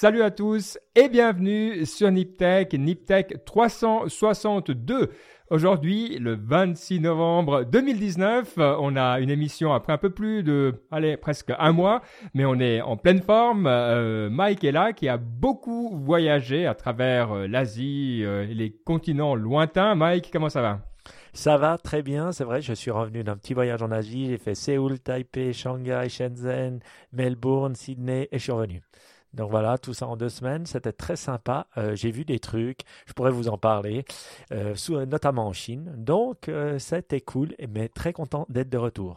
Salut à tous et bienvenue sur Niptech, Niptech 362. Aujourd'hui, le 26 novembre 2019, on a une émission après un peu plus de, allez, presque un mois, mais on est en pleine forme. Euh, Mike est là, qui a beaucoup voyagé à travers euh, l'Asie euh, et les continents lointains. Mike, comment ça va? Ça va très bien, c'est vrai, je suis revenu d'un petit voyage en Asie, j'ai fait Séoul, Taipei, Shanghai, Shenzhen, Melbourne, Sydney et je suis revenu. Donc voilà, tout ça en deux semaines, c'était très sympa. Euh, j'ai vu des trucs, je pourrais vous en parler, euh, notamment en Chine. Donc euh, c'était cool, mais très content d'être de retour.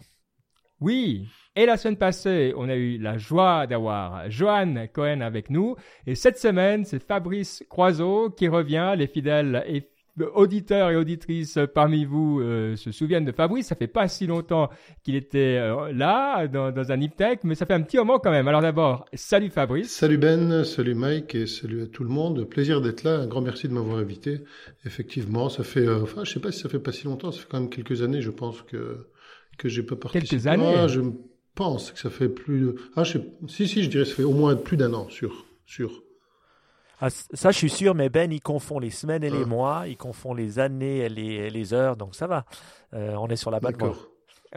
Oui, et la semaine passée, on a eu la joie d'avoir Johan Cohen avec nous. Et cette semaine, c'est Fabrice Croiseau qui revient. Les fidèles et auditeurs et auditrices parmi vous euh, se souviennent de Fabrice. Ça fait pas si longtemps qu'il était euh, là, dans, dans un Niptech, mais ça fait un petit moment quand même. Alors d'abord, salut Fabrice. Salut Ben, salut Mike et salut à tout le monde. Plaisir d'être là. Un grand merci de m'avoir invité. Effectivement, ça fait, euh, enfin, je sais pas si ça fait pas si longtemps. Ça fait quand même quelques années, je pense que que j'ai pas participé. Quelques années. Ah, je pense que ça fait plus de. Ah, je sais... si si, je dirais que ça fait au moins plus d'un an, sur sur. Ah, ça, je suis sûr, mais Ben, il confond les semaines et les mois, il confond les années et les, les heures, donc ça va. Euh, on est sur la bonne voie.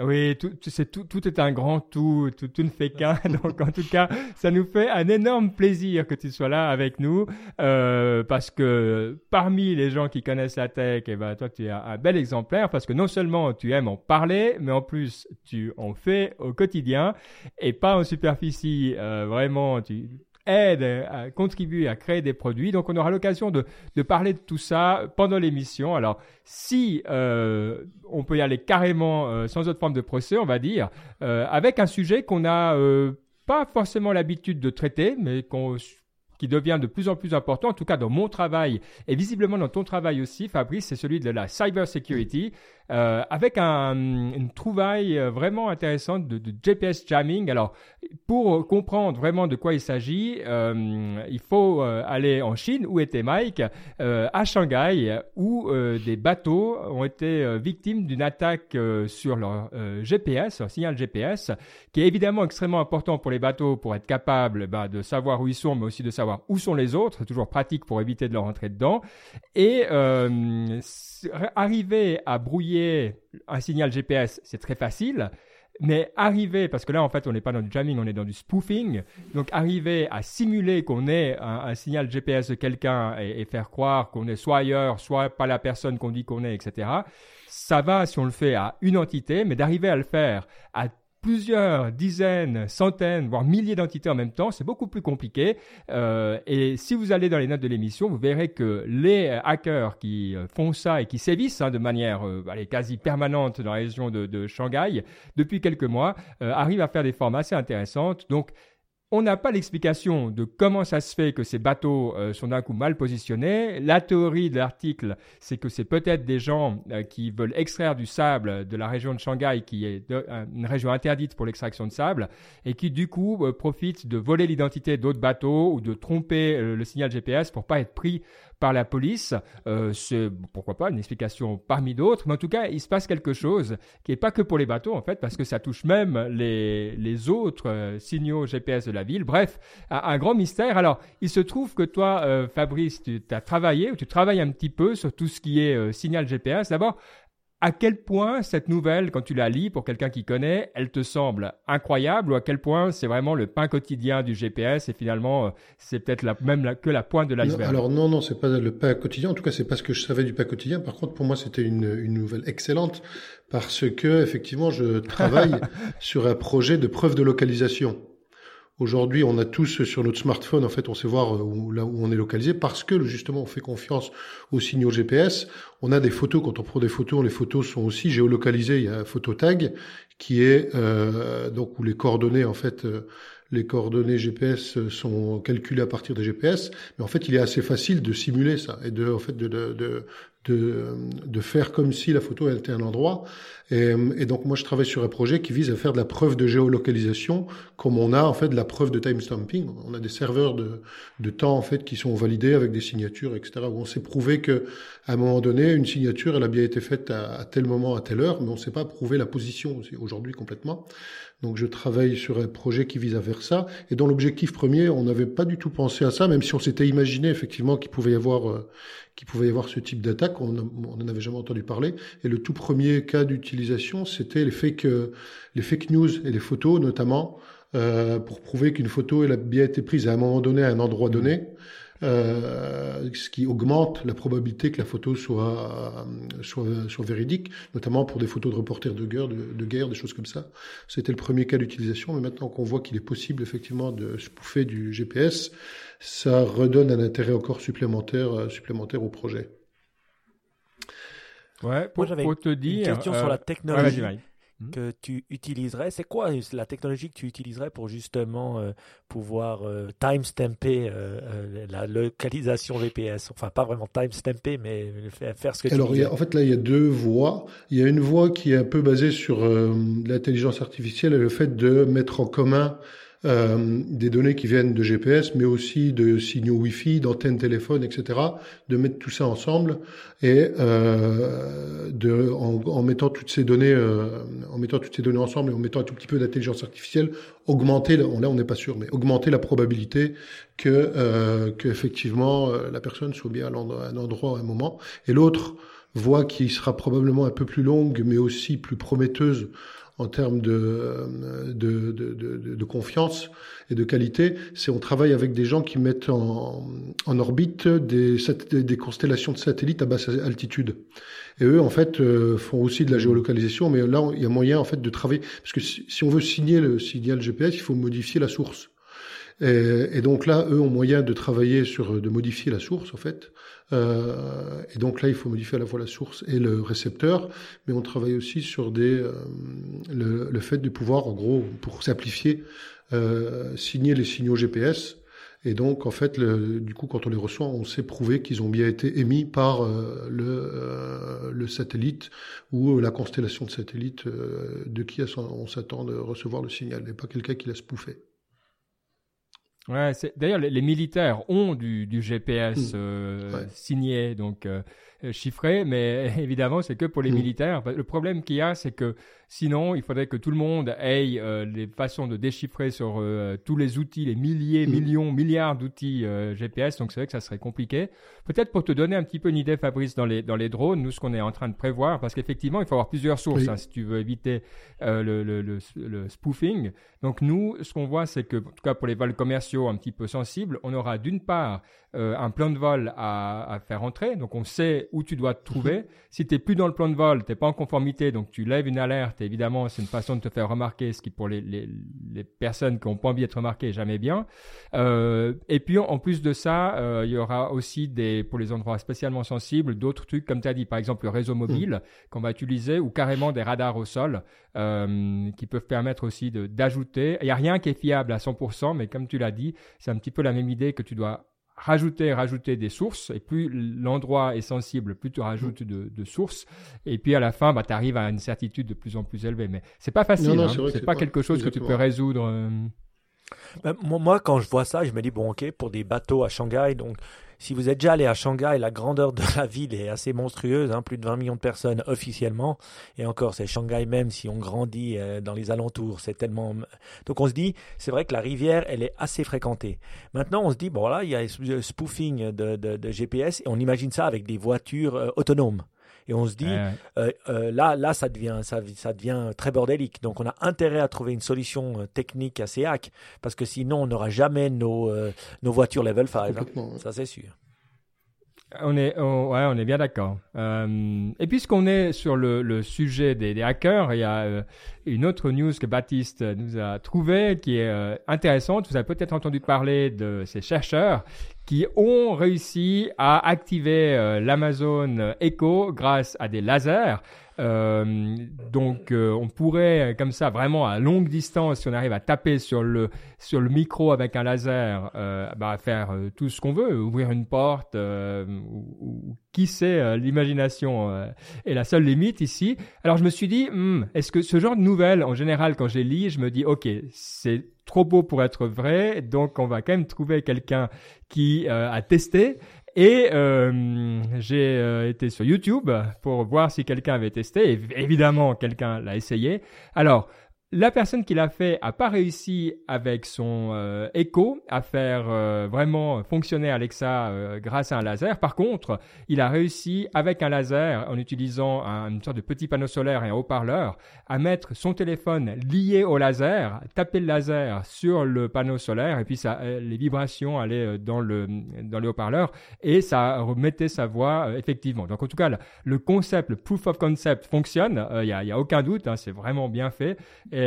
Oui, tout, c'est tout, tout est un grand tout, tout, tout ne fait qu'un. Donc, en tout cas, ça nous fait un énorme plaisir que tu sois là avec nous, euh, parce que parmi les gens qui connaissent la tech, eh ben, toi, tu es un, bel exemplaire, parce que non seulement tu aimes en parler, mais en plus, tu en fais au quotidien, et pas en superficie. Euh, vraiment, tu aide à contribuer à créer des produits. Donc on aura l'occasion de, de, parler de tout ça pendant l'émission. Alors si euh, on peut y aller carrément euh, sans autre forme de procès, on va dire, euh, avec un sujet qu'on n'a euh, pas forcément l'habitude de traiter, mais qu'on qui devient de plus en plus important, en tout cas dans mon travail et visiblement dans ton travail aussi, Fabrice, c'est celui de la cyber security. Euh, avec un, une trouvaille euh, vraiment intéressante de, GPS jamming. Alors, pour comprendre vraiment de quoi il s'agit, euh, il faut aller en Chine, où était Mike, à Shanghai, où des bateaux ont été victimes d'une attaque sur leur GPS, leur signal GPS, qui est évidemment extrêmement important pour les bateaux pour être capables bah, de savoir où ils sont, mais aussi de savoir où sont les autres. toujours pratique pour éviter de leur rentrer dedans. Et arriver à brouiller un signal GPS, c'est très facile. Mais arriver, parce que là en fait on n'est pas dans du jamming, on est dans du spoofing, donc arriver à simuler qu'on est un, signal GPS de quelqu'un et, et, faire croire qu'on est soit ailleurs, soit pas la personne qu'on dit qu'on est, etc. Ça va si on le fait à une entité, mais d'arriver à le faire à plusieurs dizaines, centaines, voire milliers d'entités en même temps, c'est beaucoup plus compliqué. Euh, et si vous allez dans les notes de l'émission, vous verrez que les hackers qui euh, font ça et qui sévissent hein, de manière euh, allez, quasi permanente dans la région de, de Shanghai depuis quelques mois, euh, arrivent à faire des formes assez intéressantes. Donc, on n'a pas l'explication de comment ça se fait que ces bateaux euh, sont d'un coup mal positionnés. La théorie de l'article, c'est que c'est peut-être des gens euh, qui veulent extraire du sable de la région de Shanghai, qui est une région interdite pour l'extraction de sable, et qui du coup euh, profitent de voler l'identité d'autres bateaux ou de tromper le signal GPS pour pas être pris par la police. Euh, c'est pourquoi pas une explication parmi d'autres, mais en tout cas, il se passe quelque chose qui n'est pas que pour les bateaux en fait, parce que ça touche même les, les autres euh, signaux GPS de la ville. Bref, un, grand mystère. Alors, il se trouve que toi, euh, Fabrice, tu as travaillé ou tu travailles un petit peu sur tout ce qui est euh, signal GPS. D'abord, à quel point cette nouvelle, quand tu la lis pour quelqu'un qui connaît, elle te semble incroyable ou à quel point c'est vraiment le pain quotidien du GPS et finalement euh, c'est peut-être la, même que la pointe de l'iceberg? Alors non, non, c'est pas le pain quotidien. En tout cas, c'est pas ce que je savais du pain quotidien. Par contre, pour moi, c'était une, une nouvelle excellente parce que effectivement, je travaille sur un projet de preuve de localisation. Aujourd'hui, on a tous sur notre smartphone, en fait, on sait voir euh, où, là où on est localisé parce que justement, on fait confiance aux signaux GPS. On a des photos, quand on prend des photos, les photos sont aussi géolocalisées. Il y a un phototag qui est euh, donc où les coordonnées, en fait, euh, les coordonnées GPS sont calculées à partir des GPS. Mais en fait, il est assez facile de simuler ça et de, en fait, de, de, de de, de faire comme si la photo était un endroit. Et, et, donc moi je travaille sur un projet qui vise à faire de la preuve de géolocalisation, comme on a en fait de la preuve de timestamping. On a des serveurs de, de temps en fait qui sont validés avec des signatures, etc. Où on s'est prouvé que à un moment donné une signature elle a bien été faite à, à tel moment, à telle heure, mais on ne sait pas prouver la position aujourd'hui complètement. Donc je travaille sur un projet qui vise à faire ça. Et dans l'objectif premier, on n'avait pas du tout pensé à ça, même si on s'était imaginé effectivement qu'il pouvait y avoir euh, qu'il pouvait y avoir ce type d'attaque. On n'en avait jamais entendu parler. Et le tout premier cas d'utilisation, c'était les fake les fake news et les photos notamment. Euh, pour prouver qu'une photo elle a bien été prise à un moment donné à un endroit donné euh, ce qui augmente la probabilité que la photo soit, soit, soit véridique, notamment pour des photos de reporters de guerre, de, guerre, des choses comme ça. C'était le premier cas d'utilisation, mais maintenant qu'on voit qu'il est possible effectivement de spoofer du GPS, ça redonne un intérêt encore supplémentaire, euh, supplémentaire au projet. Ouais, pour, pour te dire. Une question sur la euh, technologie. Hmm? que tu utiliserais C'est quoi la technologie que tu utiliserais pour justement euh, pouvoir euh, timestamper euh, la localisation VPS Enfin, pas vraiment timestamper, mais faire, ce que Alors, tu Alors, en fait, là, il y a deux voies. Il y a une voie qui est un peu basée sur l'intelligence artificielle et le fait de mettre en commun euh, des données qui viennent de GPS, mais aussi de signaux Wi-Fi, d'antennes téléphone, etc. De mettre tout ça ensemble et euh, de, en, en, mettant toutes ces données, euh, en mettant toutes ces données ensemble et en mettant un tout petit peu d'intelligence artificielle, augmenter, là on n'est pas sûr, mais augmenter la probabilité que, euh, que effectivement euh, la personne soit bien à un endroit à un moment. Et l'autre voie qui sera probablement un peu plus longue, mais aussi plus prometteuse en termes de, de, de, de, confiance et de qualité, c'est on travaille avec des gens qui mettent en, en orbite des, des constellations de satellites à basse altitude. Et eux, en fait, euh, font aussi de la géolocalisation, mais là, il y a moyen, en fait, de travailler. Parce que si on veut signer le signal GPS, il faut modifier la source. Et, et, donc là, eux ont moyen de travailler sur, de modifier la source en fait. Euh, et donc là, il faut modifier à la fois la source et le récepteur, mais on travaille aussi sur des, euh, le, le, fait de pouvoir, en gros, pour simplifier, euh, signer les signaux GPS. Et donc, en fait, le, du coup, quand on les reçoit, on sait prouver qu'ils ont bien été émis par euh, le, euh, le, satellite ou la constellation de satellites de qui on s'attend de recevoir le signal, et pas quelqu'un qui l'a spoofé. Ouais, d'ailleurs les, militaires ont du, du GPS mmh. euh, signé, donc euh, chiffré, mais évidemment c'est que pour les mmh. militaires. Le problème qu'il y a, c'est que Sinon, il faudrait que tout le monde ait euh, les façons de déchiffrer sur euh, tous les outils, les milliers, mm. millions, milliards d'outils euh, GPS. Donc c'est vrai que ça serait compliqué. Peut-être pour te donner un petit peu une idée, Fabrice, dans les, dans les drones, nous, ce qu'on est en train de prévoir, parce qu'effectivement, il faut avoir plusieurs sources hein, si tu veux éviter le, le, le, spoofing. Donc nous, ce qu'on voit, c'est que, en tout cas pour les vols commerciaux un petit peu sensibles, on aura d'une part un plan de vol à, à, faire entrer. Donc on sait où tu dois te trouver. Mm-hmm. Si tu n'es plus dans le plan de vol, tu n'es pas en conformité, donc tu lèves une alerte évidemment, c'est une façon de te faire remarquer, ce qui pour les, les, les personnes qui n'ont pas envie d'être remarquées, jamais bien. Euh, et puis, en plus de ça, euh, il y aura aussi des, pour les endroits spécialement sensibles, d'autres trucs, comme tu as dit, par exemple le réseau mobile mmh. qu'on va utiliser, ou carrément des radars au sol, euh, qui peuvent permettre aussi d'ajouter. Il n'y a rien qui est fiable à 100%, mais comme tu l'as dit, c'est un petit peu la même idée que tu dois rajouter, rajouter des sources, et plus l'endroit est sensible, plus tu rajoutes de, de, sources, et puis à la fin, bah, tu arrives à une certitude de plus en plus élevée. Mais c'est pas facile, hein. c'est pas, quelque chose que tu peux résoudre. Euh. Ben, moi, quand je vois ça, je me dis, bon, ok, pour des bateaux à Shanghai, donc si vous êtes déjà allé à Shanghai, la grandeur de la ville est assez monstrueuse, hein, plus de 20 millions de personnes officiellement. Et encore, c'est Shanghai même si on grandit euh, dans les alentours. C'est tellement. Donc on se dit, c'est vrai que la rivière, elle est assez fréquentée. Maintenant, on se dit, bon voilà, il y a spoofing de, de, de GPS et on imagine ça avec des voitures euh, autonomes. Et on se dit, euh, euh, là, là, ça devient, ça, ça, devient très bordélique. Donc, on a intérêt à trouver une solution euh, technique assez hack, parce que sinon, on n'aura jamais nos, nos voitures level 5. Hein. Ça, c'est sûr. On est, ouais, on est bien d'accord. et puisqu'on est sur le, le sujet des, des, hackers, il y a une autre news que Baptiste nous a trouvée qui est intéressante. Vous avez peut-être entendu parler de ces chercheurs qui ont réussi à activer l'Amazon Echo grâce à des lasers. Euh, donc, euh, on pourrait, comme ça, vraiment à longue distance, si on arrive à taper sur le, sur le micro avec un laser, euh, bah, faire euh, tout ce qu'on veut, ouvrir une porte, euh, ou, qui sait, l'imagination est la seule limite ici. Alors, je me suis dit, hmm, est-ce que ce genre de nouvelles, en général, quand je les lis, je me dis, ok, c'est trop beau pour être vrai, donc on va quand même trouver quelqu'un qui a testé. Et euh, j'ai euh, été sur YouTube pour voir si quelqu'un avait testé. Et évidemment, quelqu'un l'a essayé. Alors, la personne qui l'a fait a pas réussi avec son euh, Echo à faire euh, vraiment fonctionner Alexa euh, grâce à un laser. Par contre, il a réussi avec un laser, en utilisant un, une sorte de petit panneau solaire et un haut-parleur, à mettre son téléphone lié au laser, taper le laser sur le panneau solaire et puis ça, les vibrations allaient dans le dans le haut-parleur et ça remettait sa voix effectivement. Donc en tout cas, le, concept, le proof of concept fonctionne. Il n'y a, aucun doute, hein, c'est vraiment bien fait.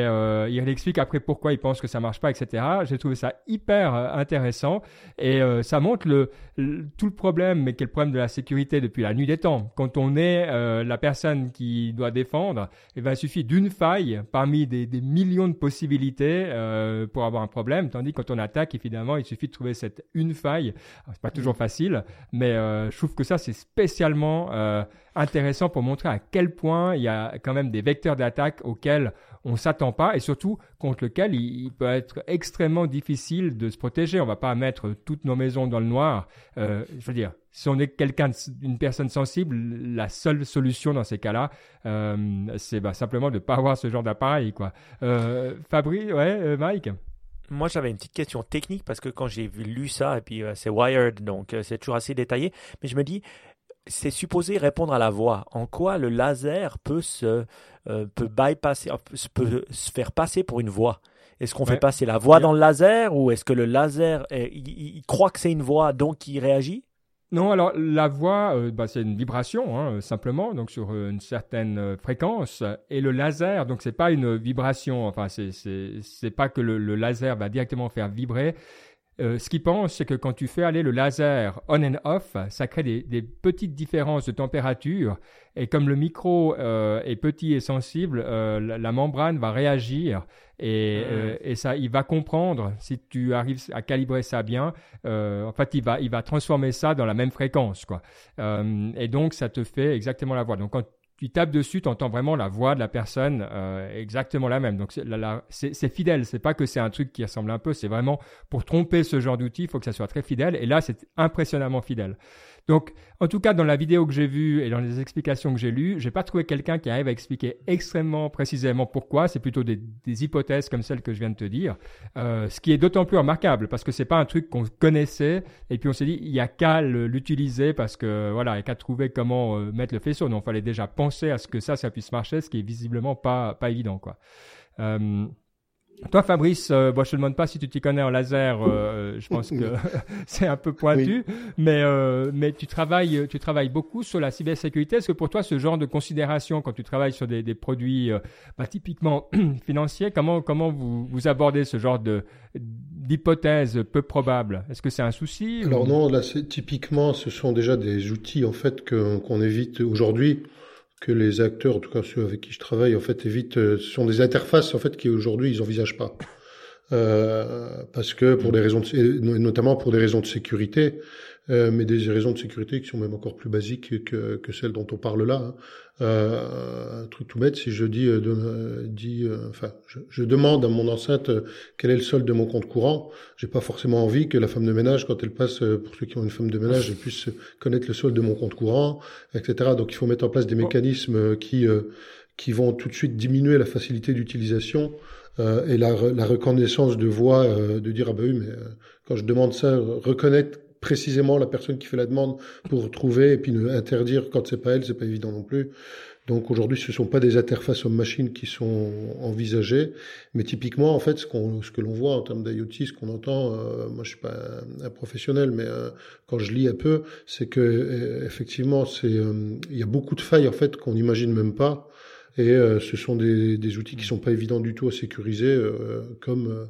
Euh, il explique après pourquoi il pense que ça marche pas, etc. J'ai trouvé ça hyper euh, intéressant et euh, ça montre le, tout le problème, mais quel problème de la sécurité depuis la nuit des temps. Quand on est la personne qui doit défendre, eh ben, il suffit d'une faille parmi des, millions de possibilités pour avoir un problème, tandis que quand on attaque, évidemment, il suffit de trouver cette une faille. C'est pas toujours facile, mais je trouve que ça c'est spécialement intéressant pour montrer à quel point il y a quand même des vecteurs d'attaque auxquels on s'attend pas et surtout contre lequel il, peut être extrêmement difficile de se protéger. On va pas mettre toutes nos maisons dans le noir. Euh, je veux dire, si on est quelqu'un, une personne sensible, la seule solution dans ces cas-là, euh, c'est bah, simplement de ne pas avoir ce genre d'appareil. quoi. Euh, Fabri, ouais, euh, Mike? Moi, j'avais une petite question technique parce que quand j'ai lu ça, et puis c'est wired, donc c'est toujours assez détaillé, mais je me dis, c'est supposé répondre à la voix. En quoi le laser peut se euh, peut bypasser, peut se faire passer pour une voix? Est-ce qu'on fait passer la voix dans le laser ou est-ce que le laser il, croit que c'est une voix donc il réagit? Non, alors la voix, euh, bah, c'est une vibration hein, simplement, donc sur euh, une certaine fréquence. Et le laser, donc c'est pas une vibration. Enfin, c'est c'est pas que le, laser va directement faire vibrer. Euh, ce qu'il pense, c'est que quand tu fais aller le laser on and off, ça crée des, petites différences de température. Et comme le micro euh, est petit et sensible, euh, la, membrane va réagir et, et, ça, il va comprendre si tu arrives à calibrer ça bien. en fait, il va, il va transformer ça dans la même fréquence, quoi. et donc, ça te fait exactement la voix. Donc, quand tu tapes dessus, tu entends vraiment la voix de la personne euh, exactement la même. Donc c'est fidèle, c'est pas que c'est un truc qui ressemble un peu, c'est vraiment pour tromper ce genre d'outil, il faut que ça soit très fidèle. Et là, c'est impressionnamment fidèle. Donc, en tout cas, dans la vidéo que j'ai vue et dans les explications que j'ai lues, j'ai pas trouvé quelqu'un qui arrive à expliquer extrêmement précisément pourquoi. C'est plutôt des, hypothèses comme celles que je viens de te dire. Euh, ce qui est d'autant plus remarquable parce que c'est pas un truc qu'on connaissait et puis on s'est dit il y a qu'à l'utiliser parce que voilà, il y a qu'à trouver comment euh, mettre le faisceau. Il fallait déjà penser à ce que ça, ça puisse marcher, ce qui est visiblement pas pas évident quoi. Euh, toi, Fabrice, euh, bon, je te demande pas si tu t'y connais en laser. Euh, euh, je pense que c'est un peu pointu, mais mais tu travailles tu travailles beaucoup sur la cybersécurité. Est-ce que pour toi, ce genre de considération quand tu travailles sur des, des produits bah, typiquement financiers, comment comment vous vous abordez ce genre de d'hypothèses peu probables Est-ce que c'est un souci Alors non, là, typiquement, ce sont déjà des outils en fait qu'on évite aujourd'hui que les acteurs, en tout cas ceux avec qui je travaille, en fait, évitent. Euh, ce sont des interfaces en fait qui aujourd'hui ils envisagent pas. Euh, parce que pour des raisons, de, notamment pour des raisons de sécurité, euh, mais des raisons de sécurité qui sont même encore plus basiques que, que celles dont on parle là. Hein. Euh, un truc tout bête, si je dis, euh, de, dis enfin, je, je, demande à mon enceinte quel est le solde de mon compte courant, j'ai pas forcément envie que la femme de ménage, quand elle passe, pour ceux qui ont une femme de ménage, elle puisse connaître le solde de mon compte courant, etc. Donc il faut mettre en place des mécanismes qui qui vont tout de suite diminuer la facilité d'utilisation euh, et la, la, reconnaissance de voix, euh, de dire ah ben oui mais euh, quand je demande ça, reconnaître précisément la personne qui fait la demande pour trouver et puis ne interdire quand c'est pas elle, c'est pas évident non plus. Donc aujourd'hui, ce sont pas des interfaces homme-machine qui sont envisagées, mais typiquement, en fait, ce, qu'on, ce que l'on voit en termes d'IoT, ce qu'on entend, moi je suis pas un, professionnel, mais quand je lis un peu, c'est que effectivement, c'est il y a beaucoup de failles en fait qu'on n'imagine même pas. Et euh, ce sont des, des, outils qui sont pas évidents du tout à sécuriser, euh, comme, euh,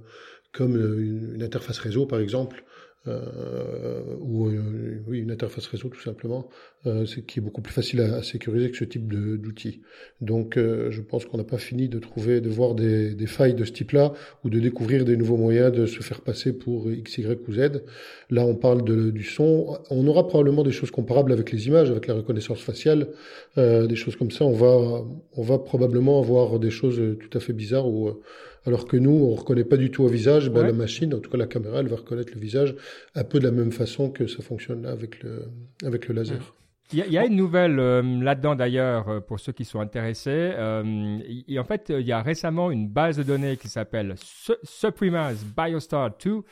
comme une, interface réseau par exemple, interface réseau tout simplement, euh, qui est beaucoup plus facile à, sécuriser que ce type d'outils. Donc euh, je pense qu'on n'a pas fini de trouver, de voir des, des failles de ce type-là ou de découvrir des nouveaux moyens de se faire passer pour X, Y ou Z. Là on parle de, du son. On aura probablement des choses comparables avec les images, avec la reconnaissance faciale, euh, des choses comme ça. On va, on va probablement avoir des choses tout à fait bizarres où alors que nous, on reconnaît pas du tout au visage, ben, la machine, en tout cas la caméra, elle va reconnaître le visage un peu de la même façon que ça fonctionne là avec le, avec le laser. Il y, a, une nouvelle euh, là-dedans d'ailleurs euh, pour ceux qui sont intéressés. Euh, en fait, il y a récemment une base de données qui s'appelle Supremas Biostar 2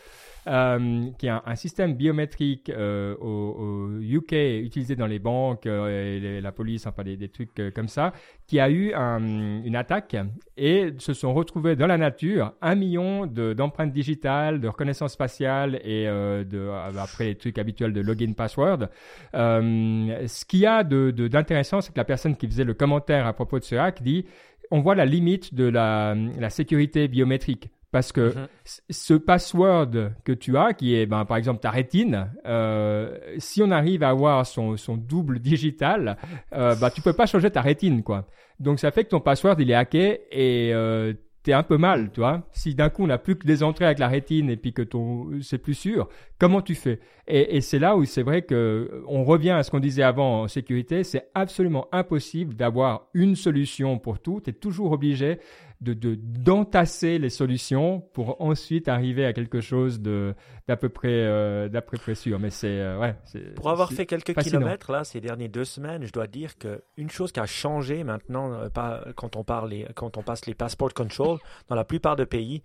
euh, qui est un, système biométrique euh, au, UK utilisé dans les banques euh, et la police, enfin des, des trucs comme ça, qui a eu une attaque et se sont retrouvés dans la nature un million d'empreintes digitales, de reconnaissance faciale et de, après les trucs habituels de login password. ce qu'il y a d'intéressant, c'est que la personne qui faisait le commentaire à propos de ce hack dit on voit la limite de la, la sécurité biométrique. Parce que mhm. ce password que tu as, qui est ben, par exemple ta rétine, euh, si on arrive à avoir son, son double digital, euh, bah, tu peux pas changer ta rétine. quoi. Donc ça fait que ton password il est hacké et euh, tu es un peu mal, tu vois. Si d'un coup on n'a plus que des entrées avec la rétine et puis que ton c'est plus sûr, comment tu fais? Et, et c'est là où c'est vrai que on revient à ce qu'on disait avant en sécurité, c'est absolument impossible d'avoir une solution pour tout. Tu es toujours obligé de d'entasser les solutions pour ensuite arriver à quelque chose de d'à peu près euh, d'à peu près sûr mais c'est euh, ouais pour avoir fait quelques kilomètres là ces dernières deux semaines je dois dire que une chose qui a changé maintenant euh, pas quand on parle quand on passe les passport control dans la plupart des pays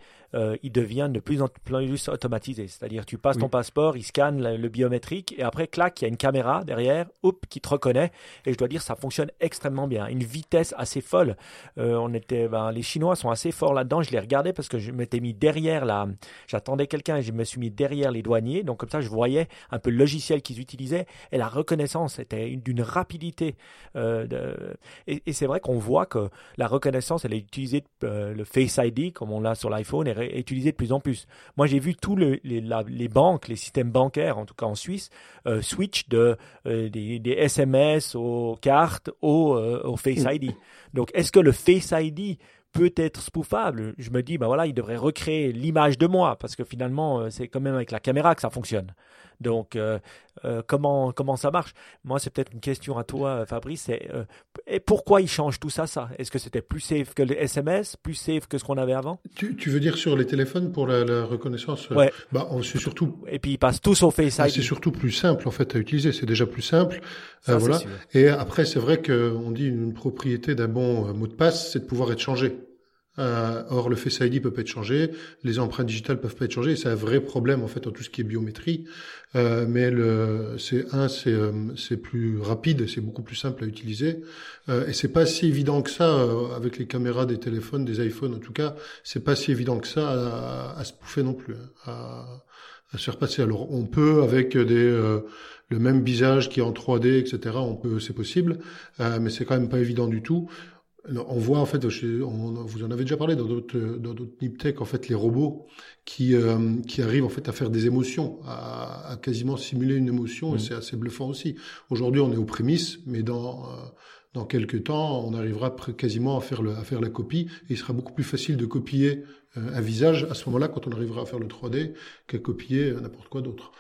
ils deviennent de plus en plus automatisés. C'est-à-dire tu passes ton passeport il scanne le, biométrique et après clac il y a une caméra derrière hop qui te reconnaît. Et je dois dire ça fonctionne extrêmement bien. Une vitesse assez folle. On était ben, les Chinois sont assez forts là-dedans. Je les regardais parce que je m'étais mis derrière la. J'attendais quelqu'un et je me suis mis derrière les douaniers. Donc, comme ça, je voyais un peu le logiciel qu'ils utilisaient et la reconnaissance était d'une rapidité. Euh, et, c'est vrai qu'on voit que la reconnaissance, elle est utilisée, euh, le Face ID, comme on l'a sur l'iPhone, est, utilisée de plus en plus. Moi, j'ai vu tous les, les, banques, les systèmes bancaires, en tout cas en Suisse, euh, switch de, des, SMS aux cartes au, au Face ID. Donc, est-ce que le Face ID peut être spoofable. Je me dis, ben voilà, il devrait recréer l'image de moi, parce que finalement, euh, c'est quand même avec la caméra que ça fonctionne. Donc, euh, euh, comment, comment ça marche? Moi, c'est peut-être une question à toi, Fabrice. C'est, et pourquoi ils changent tout ça, ça? Est-ce que c'était plus safe que le SMS, plus safe que ce qu'on avait avant? Tu, tu, veux dire sur les téléphones pour la, reconnaissance? Ouais. Bah, c'est surtout. Et puis ils passent tous au Face ID. C'est surtout plus simple en fait à utiliser. C'est déjà plus simple. voilà. Et après, c'est vrai qu'on dit une propriété d'un bon mot de passe, c'est de pouvoir être changé. Euh, or, le Face ID peut pas être changé, les empreintes digitales peuvent pas être changées. C'est un vrai problème en fait en tout ce qui est biométrie. Euh, mais le, c'est un, c'est euh, c'est plus rapide, c'est beaucoup plus simple à utiliser. Euh, et c'est pas si évident que ça euh, avec les caméras des téléphones, des iPhones en tout cas. C'est pas si évident que ça à, à se bouffer non plus, hein, à, à se faire passer. Alors, on peut avec des le même visage qui est en 3D, etc. On peut, c'est possible, mais c'est quand même pas évident du tout on voit en fait, vous en avez déjà parlé dans d'autres dans d'autres Tech, en fait, les robots qui euh, qui arrivent en fait à faire des émotions, à, quasiment simuler une émotion, et c'est assez bluffant aussi. Aujourd'hui, on est aux prémices, mais dans euh, dans quelques temps, on arrivera quasiment à faire le, à faire la copie, et il sera beaucoup plus facile de copier euh, un visage à ce moment-là quand on arrivera à faire le 3D qu'à copier n'importe quoi d'autre.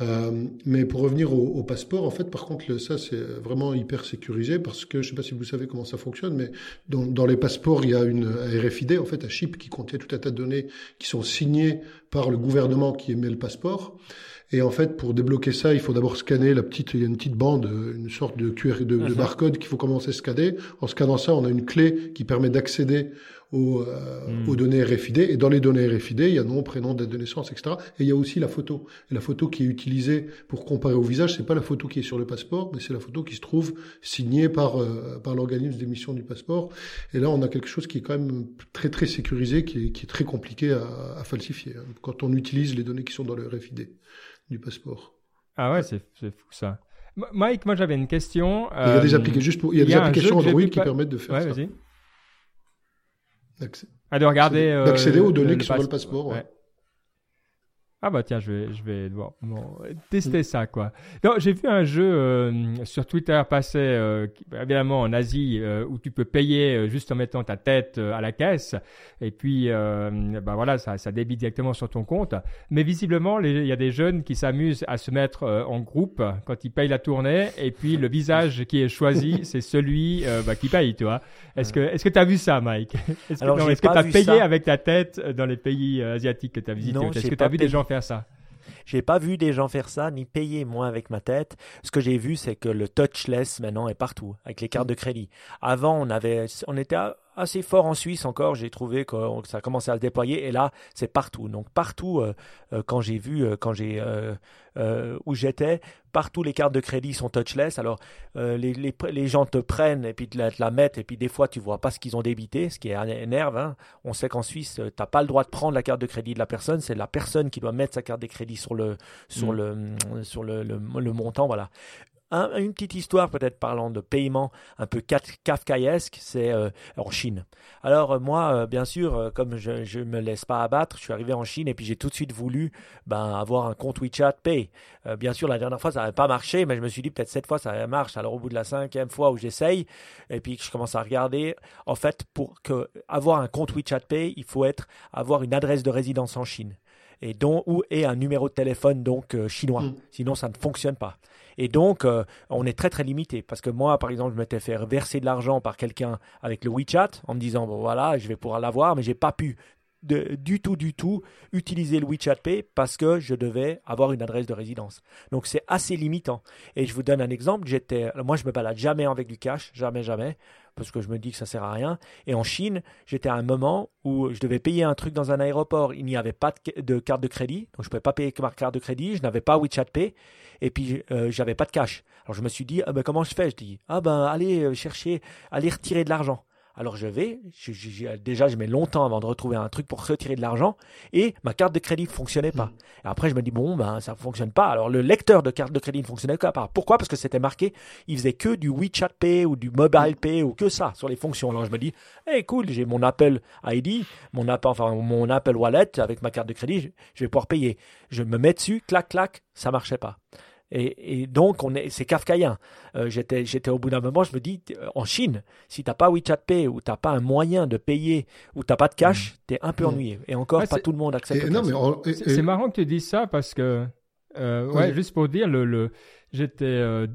Euh, mais pour revenir au, au, passeport, en fait, par contre, ça c'est vraiment hyper sécurisé parce que je sais pas si vous savez comment ça fonctionne, mais dans, dans les passeports, il y a une RFID, en fait, un chip qui contient tout un tas de données qui sont signées par le gouvernement qui émet le passeport. Et en fait, pour débloquer ça, il faut d'abord scanner la petite, il y a une petite bande, une sorte de QR, de, de mhm. barcode qu'il faut commencer à scanner. En scannant ça, on a une clé qui permet d'accéder aux, euh, hmm. aux, données RFID. Et dans les données RFID, il y a nom, prénom, date de naissance, etc. Et il y a aussi la photo. Et la photo qui est utilisée pour comparer au visage, c'est pas la photo qui est sur le passeport, mais c'est la photo qui se trouve signée par euh, par l'organisme d'émission du passeport. Et là, on a quelque chose qui est quand même très très sécurisé, qui est, qui est très compliqué à, à falsifier hein, quand on utilise les données qui sont dans le RFID du passeport. Ah ouais, c'est fou ça. Mike, moi j'avais une question. il y a des euh, applications, juste pour, il y a des applications Android qui permettent de faire ouais, ça. Regarder. D'accéder aux données qui sont dans le passeport. Ouais. Ah bah tiens, je vais, je vais bon, tester ça quoi. Non, j'ai vu un jeu euh, sur Twitter passer, euh, évidemment en Asie, euh, où tu peux payer juste en mettant ta tête à la caisse, et puis bah voilà, ça, ça débite directement sur ton compte. Mais visiblement, il y a des jeunes qui s'amusent à se mettre en groupe quand ils payent la tournée, et puis le visage qui est choisi, c'est celui bah, qui paye, tu vois. Est-ce que est-ce que tu as vu ça, Mike? Est-ce que tu as payé avec ta tête dans les pays asiatiques que tu as visités Est-ce que tu as vu des gens faire ça. J'ai pas vu des gens faire ça, ni payer moi avec ma tête. Ce que j'ai vu, c'est que le touchless maintenant est partout, avec les cartes de crédit. Avant, on avait, on était assez fort en Suisse encore. J'ai trouvé que ça a commencé à se déployer et là, c'est partout. Donc partout, euh, euh, quand j'ai vu, euh, quand j'ai où j'étais, partout les cartes de crédit sont touchless. Alors les, les, les, gens te prennent et puis te la, la, mettent et puis des fois tu vois pas ce qu'ils ont débité, ce qui énerve. Hein. On sait qu'en Suisse, tu n'as pas le droit de prendre la carte de crédit de la personne. C'est la personne qui doit mettre sa carte de crédit sur le sur mm. le sur le, le, le montant. Voilà une petite histoire peut-être parlant de paiement un peu kafkaesque, c'est euh, en Chine. Alors euh, moi, euh, bien sûr, comme je ne me laisse pas abattre, je suis arrivé en Chine et puis j'ai tout de suite voulu ben, avoir un compte WeChat Pay. bien sûr, la dernière fois, ça n'avait pas marché, mais je me suis dit peut-être cette fois, ça marche. Alors au bout de la cinquième fois où j'essaye, et puis je commence à regarder, en fait, pour que, avoir un compte WeChat Pay, il faut être, avoir une adresse de résidence en Chine et dont ou et un numéro de téléphone donc chinois. Mm. Sinon, ça ne fonctionne pas. Et donc, euh, on est très très limité. Parce que moi, par exemple, je m'étais fait verser de l'argent par quelqu'un avec le WeChat en me disant, bon voilà, je vais pouvoir l'avoir, mais j'ai pas pu du tout, du tout utiliser le WeChat Pay parce que je devais avoir une adresse de résidence. Donc c'est assez limitant. Et je vous donne un exemple. J'étais, moi je me balade jamais avec du cash, jamais, jamais, parce que je me dis que ça sert à rien. Et en Chine, j'étais à un moment où je devais payer un truc dans un aéroport. Il n'y avait pas de, carte de crédit, donc je ne pouvais pas payer avec ma carte de crédit. Je n'avais pas WeChat Pay et puis euh, j'avais pas de cash. Alors je me suis dit, ah ben, comment je fais? Je dis, ah ben allez euh, chercher, allez retirer de l'argent. Alors je vais, déjà je mets longtemps avant de retrouver un truc pour retirer de l'argent et ma carte de crédit ne fonctionnait pas. Hmm. Et après je me dis bon ben ça ne fonctionne pas. Alors le lecteur de carte de crédit ne fonctionnait pas. Pourquoi? Parce que c'était marqué, il faisait que du WeChat Pay ou du Mobile Pay ou que ça sur les fonctions. Alors je me dis, hey cool, j'ai mon Apple ID, mon Apple, enfin mon Apple Wallet avec ma carte de crédit, je vais pouvoir payer. Je me mets dessus, clac clac, ça marchait pas. Et, donc, on est, c'est kafkaïen. Euh, j'étais, j'étais au bout d'un moment, je me dis, euh, en Chine, si t'as pas WeChat Pay ou t'as pas un moyen de payer ou t'as pas de cash, mm. tu es un peu mm. ennuyé. Et encore, pas tout le monde accepte. c'est, marrant que tu dises ça parce que, euh, ouais, juste pour dire, le, le j'étais euh,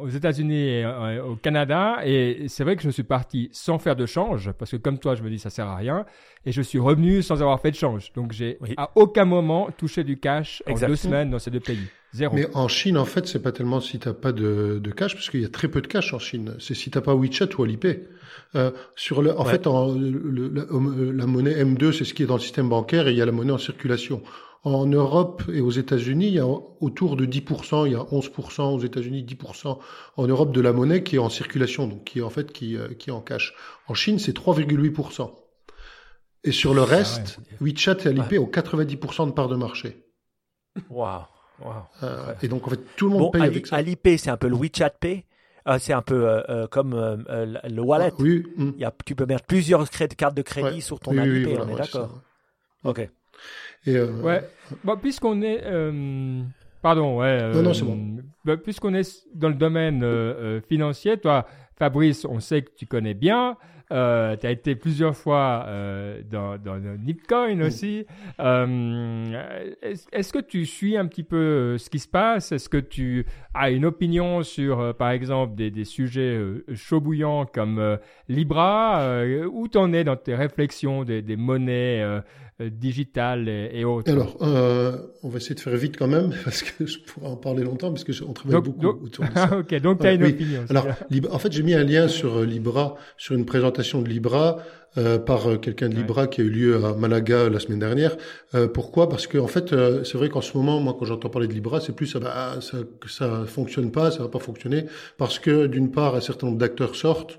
aux États-Unis et au Canada et c'est vrai que je suis parti sans faire de change parce que comme toi, je me dis ça sert à rien et je suis revenu sans avoir fait de change. Donc j'ai à aucun moment touché du cash en deux semaines dans ces deux pays. Mais en Chine, en fait, c'est pas tellement si t'as pas de, de cash, parce qu'il y a très peu de cash en Chine. C'est si t'as pas WeChat ou Alipay. Euh, sur le, en fait, en, le, la, monnaie M2, c'est ce qui est dans le système bancaire, et il y a la monnaie en circulation. En Europe et aux États-Unis, il y a autour de 10%, il y a 11% aux États-Unis, 10% en Europe de la monnaie qui est en circulation, donc qui est en fait qui, euh, qui est en cash. En Chine, c'est 3,8%. Et sur le reste, WeChat et Alipay ont 90% de part de marché. Waouh euh, et donc, en fait, tout le monde paye avec ça. Alipay, c'est un peu le WeChat Pay. Euh, c'est un peu euh, comme le wallet. Ah, oui. Il y a, tu peux mettre plusieurs cartes de crédit sur ton Alipay, on est d'accord. Ok. Et ouais. Bon, puisqu'on est. Pardon, ouais. non, non, c'est bon. Bah, puisqu'on est dans le domaine financier, toi, Fabrice, on sait que tu connais bien. Euh, tu as été plusieurs fois euh, dans, dans, Nipcoin aussi. Euh, est-ce que tu suis un petit peu ce qui se passe? Est-ce que tu as une opinion sur, par exemple, des, des sujets chauds bouillants comme Libra Où t'en es dans tes réflexions des, des monnaies euh, digital et, autres Alors, euh, on va essayer de faire vite quand même, parce que je pourrais en parler longtemps, parce qu'on travaille beaucoup autour de ça. Ah, ok, donc tu as une opinion. Alors, en fait, j'ai mis un lien sur euh, Libra, sur une présentation de Libra, euh, par euh, quelqu'un de Libra qui a eu lieu à Malaga la semaine dernière. Euh, pourquoi? Parce que en fait, c'est vrai qu'en ce moment, moi, quand j'entends parler de Libra, c'est plus ça va, ça, ça fonctionne pas, ça va pas fonctionner, parce que d'une part, un certain nombre d'acteurs sortent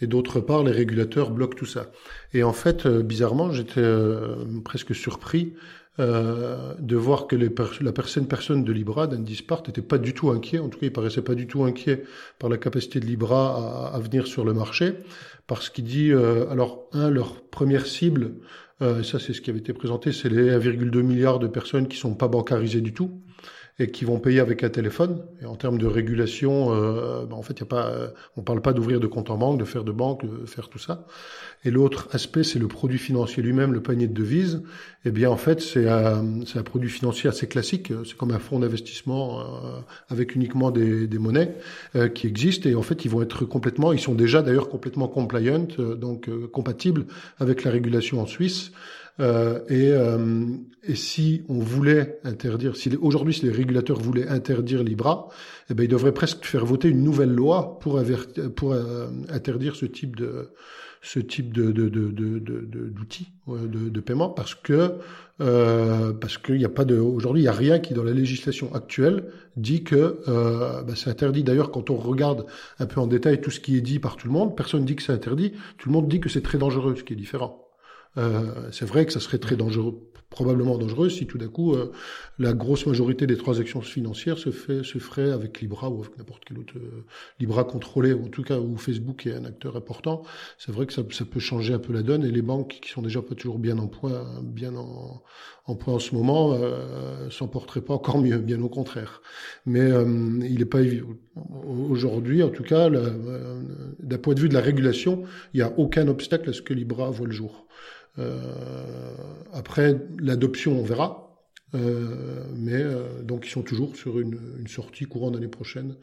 et d'autre part, les régulateurs bloquent tout ça. Et en fait, euh, bizarrement, j'étais euh, presque surpris euh, de voir que les la personne, personne de Libra, d'Andy Spart, n'était pas du tout inquiet. En tout cas, il paraissait pas du tout inquiet par la capacité de Libra à, à venir sur le marché, parce qu'il dit, euh, alors un, leur première cible, euh, ça c'est ce qui avait été présenté, c'est les 1,2 milliards de personnes qui sont pas bancarisées du tout et qui vont payer avec un téléphone. Et en termes de régulation, euh, ben, en fait, y a pas, euh, on parle pas d'ouvrir de compte en banque, de faire de banque, de faire tout ça. Et l'autre aspect, c'est le produit financier lui-même, le panier de devises. Eh bien, en fait, c'est un, un, produit financier assez classique. C'est comme un fonds d'investissement euh, avec uniquement des, des monnaies euh, qui existent. Et en fait, ils vont être complètement, ils sont déjà d'ailleurs complètement compliant, euh, donc compatibles avec la régulation en Suisse. Euh, et, euh, et, si on voulait interdire, si aujourd'hui si les régulateurs voulaient interdire Libra, eh ben ils devraient presque faire voter une nouvelle loi pour, euh, interdire ce type de ce type de d'outils de, de, de, paiement parce que euh, parce qu'il n'y a pas de aujourd'hui il n'y a rien qui dans la législation actuelle dit que euh, ben, c'est interdit. D'ailleurs quand on regarde un peu en détail tout ce qui est dit par tout le monde personne dit que c'est interdit. Tout le monde dit que c'est très dangereux ce qui est différent. euh, c'est vrai que ça serait très dangereux, probablement dangereux, si tout d'un coup euh, la grosse majorité des transactions financières se, fait, se ferait avec Libra ou avec n'importe quel autre euh, Libra contrôlé, ou en tout cas où Facebook est un acteur important. C'est vrai que ça, ça, peut changer un peu la donne et les banques qui sont déjà pas toujours bien en point, bien en, en point en ce moment, euh, s'en porteraient pas encore mieux, bien au contraire. Mais il n'est pas. Aujourd'hui, en tout cas, d'un point de vue de la régulation, il n'y a aucun obstacle à ce que Libra voit le jour. Euh, après, l'adoption, on verra. Euh, mais euh, donc ils sont toujours sur une, une sortie courant d'année prochaine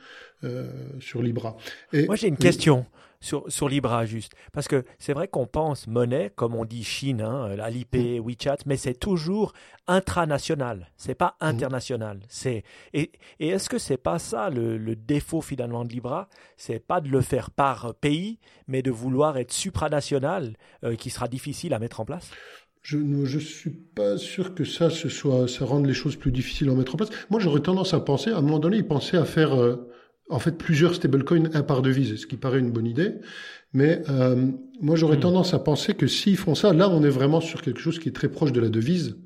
euh, sur Libra. Et, Moi j'ai une question sur, sur Libra juste. Parce que c'est vrai qu'on pense monnaie, comme on dit Chine, hein, Alipay, mm. WeChat, mais c'est toujours intranational, c'est pas mm. international. C'est et, et est-ce que c'est pas ça le, le, défaut finalement de Libra? C'est pas de le faire par pays, mais de vouloir être supranational, euh, qui sera difficile à mettre en place? Je ne je suis pas sûr que ça ce soit ça rende les choses plus difficiles à mettre en place. Moi, j'aurais tendance à penser, à un moment donné, ils pensaient à faire euh, en fait plusieurs stablecoins un par devise, ce qui paraît une bonne idée. Mais euh, moi, j'aurais hmm. tendance à penser que s'ils font ça, là, on est vraiment sur quelque chose qui est très proche de la devise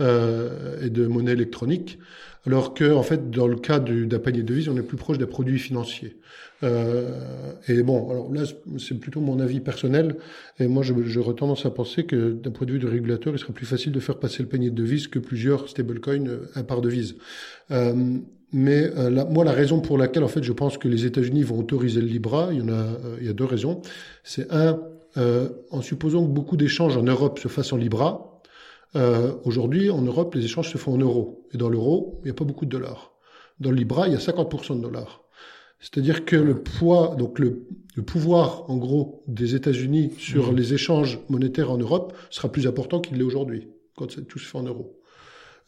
euh, et de monnaie électronique, alors que en fait, dans le cas d'un panier de devises, on est plus proche d'un produit financier. Euh, et bon, alors là, c'est plutôt mon avis personnel, et moi, j'aurais tendance à penser que d'un point de vue du régulateur, il serait plus facile de faire passer le panier de devises que plusieurs stablecoins un par devise. Euh, mais euh, la, moi, la raison pour laquelle, en fait, je pense que les États-Unis vont autoriser le Libra, il y en a, euh, il y a deux raisons. C'est un, euh, en supposant que beaucoup d'échanges en Europe se fassent en Libra. Aujourd'hui, en Europe, les échanges se font en euros, et dans l'euro, il n'y a pas beaucoup de dollars. Dans le Libra, il y a 50% de dollars. C'est-à-dire que le poids, donc le, le, pouvoir, en gros, des États-Unis sur mmh. les échanges monétaires en Europe sera plus important qu'il l'est aujourd'hui, quand tout se fait en euros.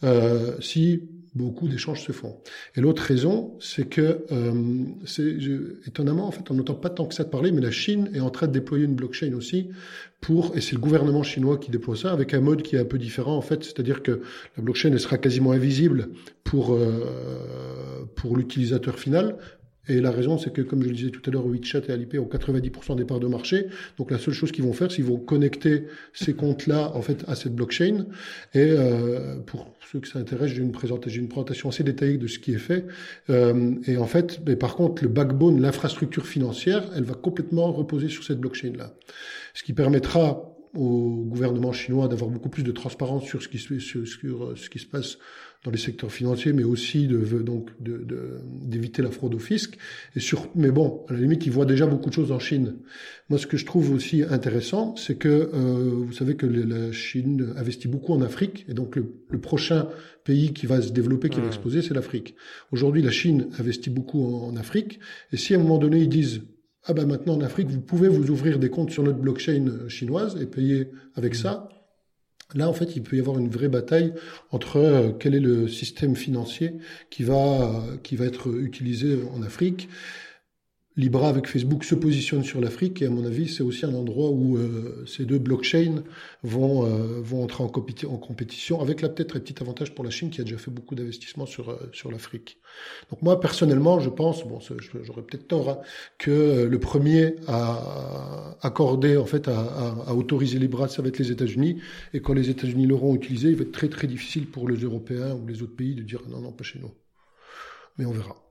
Euh, si beaucoup d'échanges se font. Et l'autre raison, c'est que, euh, c'est, étonnamment, en fait, on n'entend pas tant que ça de parler, mais la Chine est en train de déployer une blockchain aussi pour, et c'est le gouvernement chinois qui déploie ça, avec un mode qui est un peu différent, en fait, c'est-à-dire que la blockchain, elle sera quasiment invisible pour, euh, pour l'utilisateur final, et la raison, c'est que, comme je le disais tout à l'heure, WeChat et Alipay ont 90% des parts de marché. Donc la seule chose qu'ils vont faire, c'est qu'ils vont connecter ces comptes-là, en fait, à cette blockchain. Et euh, pour ceux que ça intéresse, j'ai une, présentation, assez détaillée de ce qui est fait. Euh, et en fait, mais par contre, le backbone, l'infrastructure financière, elle va complètement reposer sur cette blockchain-là. Ce qui permettra au gouvernement chinois d'avoir beaucoup plus de transparence sur ce qui se passe dans les secteurs financiers, mais aussi de, donc d'éviter de, la fraude au fisc. Et sur, mais bon, à la limite, ils voient déjà beaucoup de choses en Chine. Moi, ce que je trouve aussi intéressant, c'est que euh, vous savez que la Chine investit beaucoup en Afrique, et donc le, le prochain pays qui va se développer, qui va exploser, c'est l'Afrique. Aujourd'hui, la Chine investit beaucoup en, en Afrique, et si à un moment donné ils disent ah ben maintenant en Afrique, vous pouvez vous ouvrir des comptes sur notre blockchain chinoise et payer avec mmh. ça Là, en fait, il peut y avoir une vraie bataille entre euh, quel est le système financier qui va, qui va être utilisé en Afrique. Libra avec Facebook se positionne sur l'Afrique et à mon avis c'est aussi un endroit où euh, ces deux blockchains vont euh, vont entrer en, compétition avec là peut-être un petit avantage pour la Chine qui a déjà fait beaucoup d'investissements sur euh, sur l'Afrique. Donc moi personnellement je pense bon j'aurais peut-être tort hein, que le premier à accorder en fait à, autoriser Libra ça va être les États-Unis et quand les États-Unis l'auront utilisé il va être très très difficile pour les Européens ou les autres pays de dire non non pas chez nous. Mais on verra.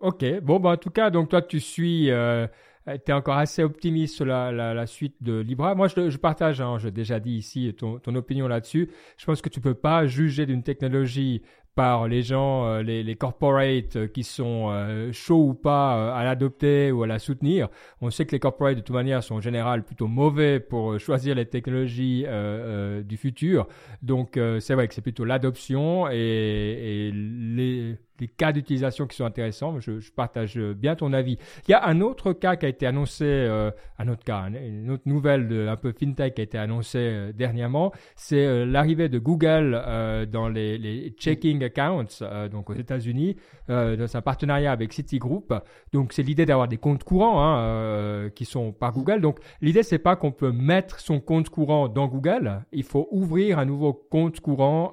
Ok, bon, bah, en tout cas, donc toi, tu suis, euh, tu es encore assez optimiste sur la, la, suite de Libra. Moi, je, je partage, hein, j'ai déjà dit ici, ton, ton opinion là-dessus. Je pense que tu peux pas juger d'une technologie par les gens, euh, les, les corporates euh, qui sont euh, chauds ou pas à l'adopter ou à la soutenir. On sait que les corporates de toute manière sont en général plutôt mauvais pour choisir les technologies du futur. Donc c'est vrai que c'est plutôt l'adoption et les les cas d'utilisation qui sont intéressants. Je, partage bien ton avis. Il y a un autre cas qui a été annoncé, euh, un autre cas, une autre nouvelle un peu fintech qui a été annoncée euh, dernièrement, c'est euh, l'arrivée de Google dans les, checking accounts, donc aux États-Unis, dans un partenariat avec Citigroup. Donc c'est l'idée d'avoir des comptes courants hein, qui sont par Google. Donc l'idée c'est pas qu'on peut mettre son compte courant dans Google, il faut ouvrir un nouveau compte courant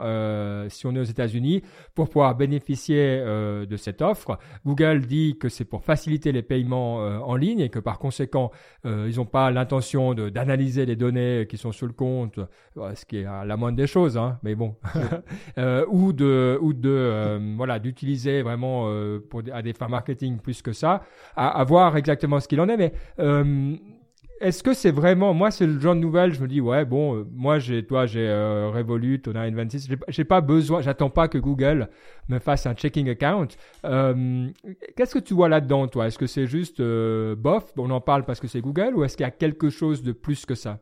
si on est aux États-Unis pour pouvoir bénéficier euh, de cette offre. Google dit que c'est pour faciliter les paiements euh, en ligne et que par conséquent, euh, ils n'ont pas l'intention d'analyser les données qui sont sur le compte, ce qui est la moindre des choses, hein, mais bon, ou de, ou de voilà, d'utiliser vraiment pour à des fins marketing plus que ça, à, à voir exactement ce qu'il en est, mais est-ce que c'est vraiment, moi c'est le genre de nouvelle, je me dis ouais bon, euh, moi j'ai, toi j'ai euh, Revolut, on a N26, j'ai, pas besoin, j'attends pas que Google me fasse un checking account. Euh, qu'est-ce que tu vois là-dedans toi? Est-ce que c'est juste euh, bof, on en parle parce que c'est Google, ou est-ce qu'il y a quelque chose de plus que ça?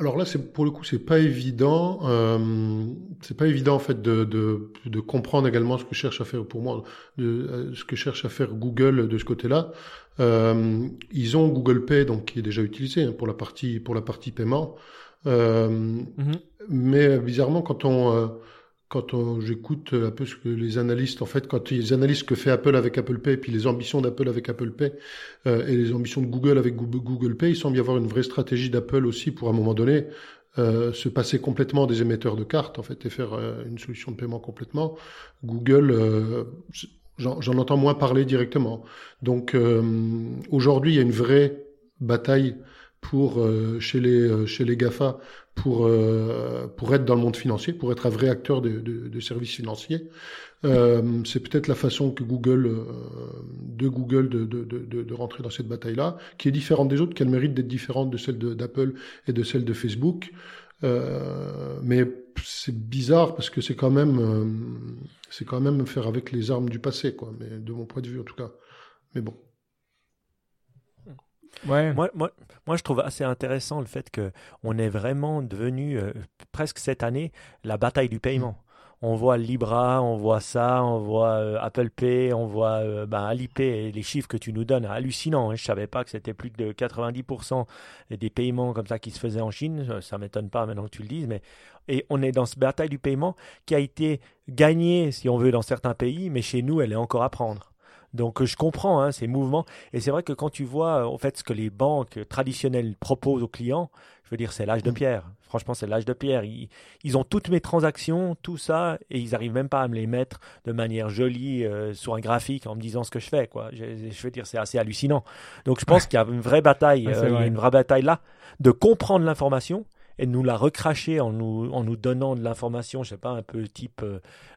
Alors là, c'est pour le coup, c'est pas évident. Euh, c'est pas évident en fait de, de, de, comprendre également ce que cherche à faire pour moi, de, euh, ce que cherche à faire Google de ce côté-là. Euh, ils ont Google Pay donc qui est déjà utilisé hein, pour la partie pour la partie paiement. Euh, mm-hmm. Mais bizarrement, quand on euh, quand j'écoute un peu ce que les analystes, en fait, quand ils analysent ce que fait Apple avec Apple Pay, puis les ambitions d'Apple avec Apple Pay euh, et les ambitions de Google avec Google Pay, il semble y avoir une vraie stratégie d'Apple aussi pour à un moment donné euh, se passer complètement des émetteurs de cartes, en fait, et faire euh, une solution de paiement complètement. Google, euh, j'en entends moins parler directement. Donc euh, aujourd'hui, il y a une vraie bataille pour chez les chez les Gafa pour, euh, pour être dans le monde financier, pour être un vrai acteur de, de, de services financiers. Euh, c'est peut-être la façon que Google, euh, de Google de, de, de, rentrer dans cette bataille-là, qui est différente des autres, qui a le mérite d'être différente de celle d'Apple et de celle de Facebook. Euh, mais c'est bizarre parce que c'est quand même, euh, c'est quand même faire avec les armes du passé, quoi. Mais de mon point de vue, en tout cas. Mais bon. Ouais. Moi, moi, moi, je trouve assez intéressant le fait que on est vraiment devenu euh, presque cette année la bataille du paiement. On voit Libra, on voit ça, on voit euh, Apple Pay, on voit euh, ben, Alipay et les chiffres que tu nous donnes, hallucinant. Hein. Je savais pas que c'était plus de 90% des paiements comme ça qui se faisaient en Chine. Ça m'étonne pas maintenant que tu le dises, mais et on est dans cette bataille du paiement qui a été gagnée, si on veut, dans certains pays, mais chez nous, elle est encore à prendre. Donc je comprends hein, ces mouvements. Et c'est vrai que quand tu vois en fait ce que les banques traditionnelles proposent aux clients, je veux dire c'est l'âge de mm. pierre. Franchement c'est l'âge de pierre. Ils, ils, ont toutes mes transactions, tout ça, et ils arrivent même pas à me les mettre de manière jolie euh, sur un graphique en me disant ce que je fais. Quoi. Je, je veux dire c'est assez hallucinant. Donc je pense qu'il y a une vraie bataille, euh, une vraie bataille là, de comprendre l'information et nous la recracher en nous, en nous donnant de l'information, je sais pas, un peu type